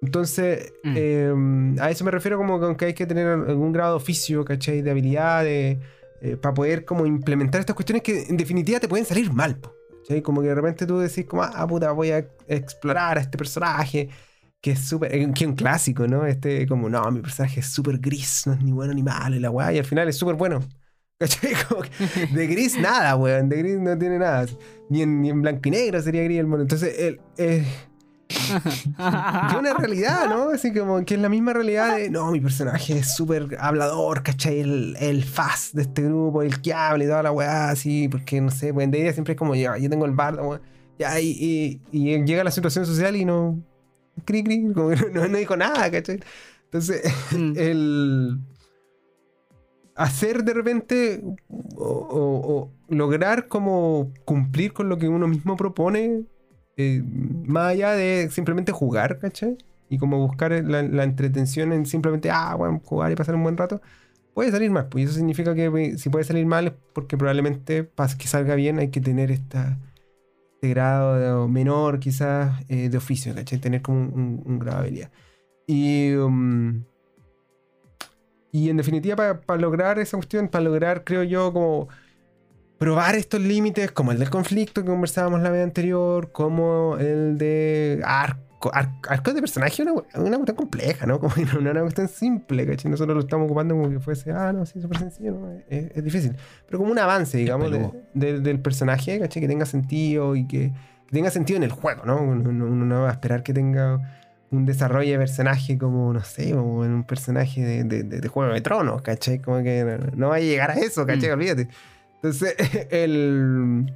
Entonces, mm. em, a eso me refiero como que hay que tener algún grado de oficio, ¿cachai? De habilidad, de eh, para poder como implementar estas cuestiones que en definitiva te pueden salir mal. Como que de repente tú decís como, ah, puta, voy a explorar a este personaje que es súper, eh, que es un clásico, ¿no? Este como, no, mi personaje es súper gris, no es ni bueno ni malo y la weá, y al final es súper bueno. (laughs) de gris nada, weón, de gris no tiene nada. Ni en, ni en blanco y negro sería gris el mono. Entonces, él, que una realidad, ¿no? Así como que es la misma realidad de, no, mi personaje es súper hablador, ¿cachai? El, el fast de este grupo, el que habla y toda la weá, así, porque no sé, pues en idea siempre es como, ya, yo tengo el bardo, ya, y, y, llega la situación social y no, cri, cri, como que (laughs) no, no dijo nada, ¿cachai? Entonces, mm. (laughs) el hacer de repente o, lograr como cumplir con lo que uno mismo propone eh, más allá de simplemente jugar, ¿cachai? Y como buscar la, entretención en simplemente, ah, bueno, jugar y pasar un buen rato, puede salir mal. Pues eso significa que pues, si puede salir mal es porque probablemente para que salga bien hay que tener esta, este grado menor quizás eh, de oficio, ¿cachai? Tener como un, grado de habilidad. Y, um, y en definitiva, para lograr esa cuestión, para lograr, creo yo, como probar estos límites, como el del conflicto que conversábamos la vez anterior, como el de arco, arco, de personaje, una, una cuestión compleja, ¿no? (laughs) Como no, una cuestión simple, ¿cachai? Nosotros lo estamos ocupando como que fuese, ah, no, sí, súper sencillo, ¿no? es, difícil. Pero como un avance, digamos, del personaje, ¿cachai? Que tenga sentido y que, tenga sentido en el juego, ¿no? Uno, no va a esperar que tenga un desarrollo de personaje como, no sé, como en un personaje de, de, Juego de Tronos, ¿cachai? Como que no, va a llegar a eso, ¿cachai? Mm. Olvídate. Entonces, (laughs) el,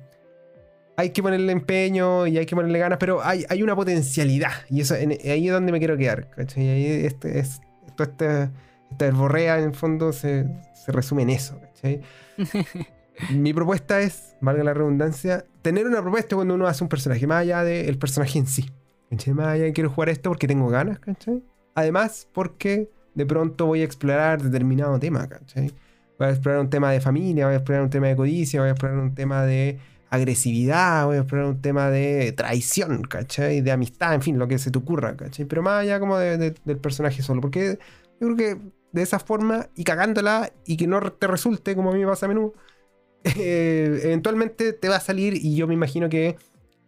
hay que ponerle empeño y hay que ponerle ganas, pero hay, hay una potencialidad. Y eso ahí es donde me quiero quedar. ¿cachai? Ahí este, es, toda esta, esta borrea en el fondo se, se resume en eso. ¿cachai? (laughs) Mi propuesta es, valga la redundancia, tener una propuesta cuando uno hace un personaje, más allá del personaje en sí. ¿cachai? Más allá de quiero jugar esto porque tengo ganas, ¿cachai? Además, porque de pronto voy a explorar determinado tema, ¿cachai? Voy a explorar un tema de familia, voy a explorar un tema de codicia, voy a explorar un tema de agresividad, voy a explorar un tema de traición, ¿cachai? De amistad, en fin, lo que se te ocurra, ¿cachai? Pero más allá como del personaje solo, porque yo creo que de esa forma y cagándola y que no te resulte como a mí me pasa a menudo, (laughs) eh, eventualmente te va a salir y yo me imagino que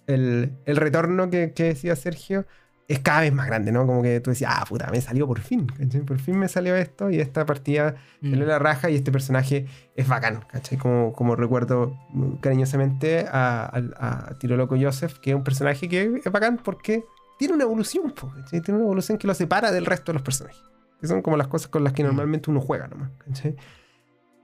el, retorno que, que decía Sergio es cada vez más grande, ¿no? Como que tú decías, ah, puta, me salió por fin, ¿cachai? Por fin me salió esto y esta partida mm. salió la raja y este personaje es bacán, ¿cachai? Como, como recuerdo cariñosamente a, a, Tiro Loco Joseph, que es un personaje que es bacán porque tiene una evolución, ¿cachai? Tiene una evolución que lo separa del resto de los personajes. Que son como las cosas con las que mm. normalmente uno juega nomás, ¿cachai?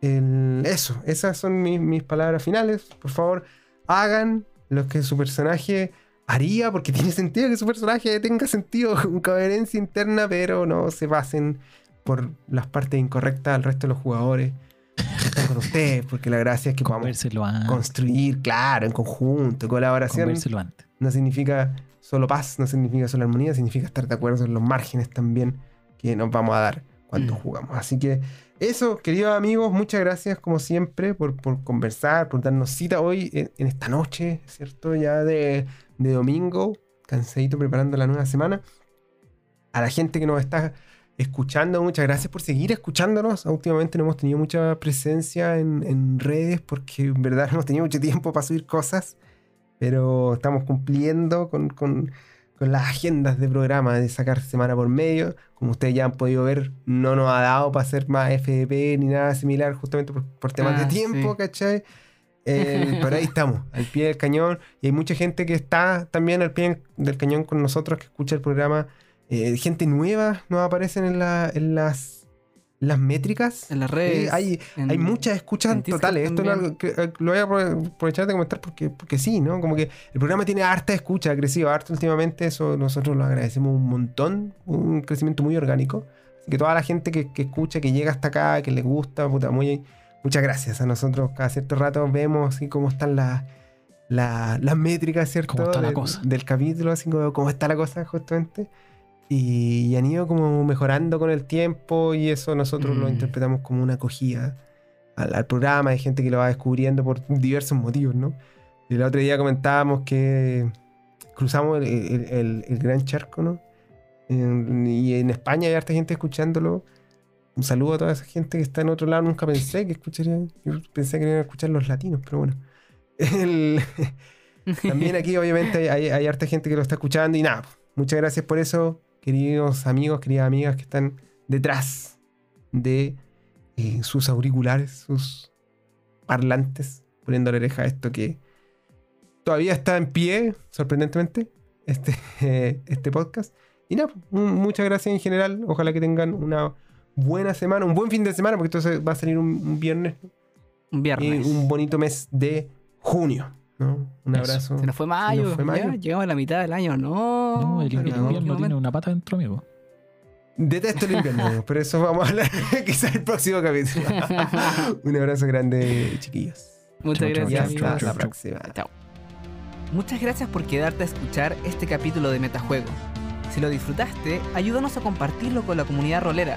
eso, esas son mis, mis palabras finales. Por favor, hagan lo que su personaje haría, porque tiene sentido que su personaje tenga sentido, (laughs) con coherencia interna, pero no se basen por las partes incorrectas al resto de los jugadores. Están con ustedes, porque la gracia es que podamos construir, claro, en conjunto, colaboración. antes. No significa solo paz, no significa solo armonía, significa estar de acuerdo en los márgenes también que nos vamos a dar cuando Mm. jugamos. Así que eso, queridos amigos, muchas gracias como siempre por, por conversar, por darnos cita hoy en, en esta noche, ¿cierto? Ya de, de domingo, cansadito preparando la nueva semana. A la gente que nos está escuchando, muchas gracias por seguir escuchándonos. Últimamente no hemos tenido mucha presencia en, en redes porque en verdad (laughs) no hemos tenido mucho tiempo para subir cosas, pero estamos cumpliendo con, con- con las agendas de programa de sacar semana por medio. Como ustedes ya han podido ver, no nos ha dado para hacer más FDP ni nada similar, justamente por, por temas Ah, de tiempo, sí. ¿cachai? Eh, (laughs) pero ahí estamos, al pie del cañón. Y hay mucha gente que está también al pie del cañón con nosotros, que escucha el programa. Eh, gente nueva nos aparecen en, la- en las, las métricas. En las Eh, redes. hay, en- hay muchas escuchas totales. Esto no que, eh, lo voy a apro- aprovechar de comentar porque, porque sí, ¿no? Como que el programa tiene harta escucha, ha crecido harto últimamente. Eso nosotros lo agradecemos un montón. Un crecimiento muy orgánico. Así que toda la gente que, que escucha, que llega hasta acá, que le gusta, puta, muy, muchas gracias. A nosotros cada cierto rato vemos así cómo están las la- las métricas, ¿cierto? Cómo está la Del- cosa. Del capítulo, así como cómo está la cosa justamente. Y, y han ido como mejorando con el tiempo y eso nosotros lo Mm. interpretamos como una acogida al, al programa. Hay gente que lo va descubriendo por diversos motivos, ¿no? Y el otro día comentábamos que cruzamos el, el- el- el gran charco, ¿no? En- y en España hay harta gente escuchándolo. Un saludo a toda esa gente que está en otro lado. Nunca pensé que escucharían. Yo pensé que iban a escuchar los latinos, pero bueno. (laughs) El- (laughs) también aquí, obviamente, hay, harta gente que lo está escuchando. Y nada, muchas gracias por eso, queridos amigos, queridas amigas que están detrás de eh, sus auriculares, sus parlantes, poniendo la oreja a esto que todavía está en pie, sorprendentemente, este, eh, (laughs) este podcast. Y nada, muchas gracias en general. Ojalá que tengan una buena semana, un buen fin de semana, porque esto se- va a salir un, un viernes Un y viernes. un bonito mes de junio. ¿no? Un Eso. abrazo. Se nos fue mayo. Nos fue mayo. Ya, llegamos a la mitad del año. No. No, el, no, invierno qué tiene una pata dentro, amigo. Detesto el invierno, (laughs) pero eso vamos a hablar (laughs) quizás el próximo capítulo. (laughs) un abrazo grande, chiquillos. Muchas Chau, chau, Y gracias, hasta la próxima. Chao. Muchas gracias por quedarte a escuchar este capítulo de Metajuego. Si lo disfrutaste, ayúdanos a compartirlo con la comunidad rolera.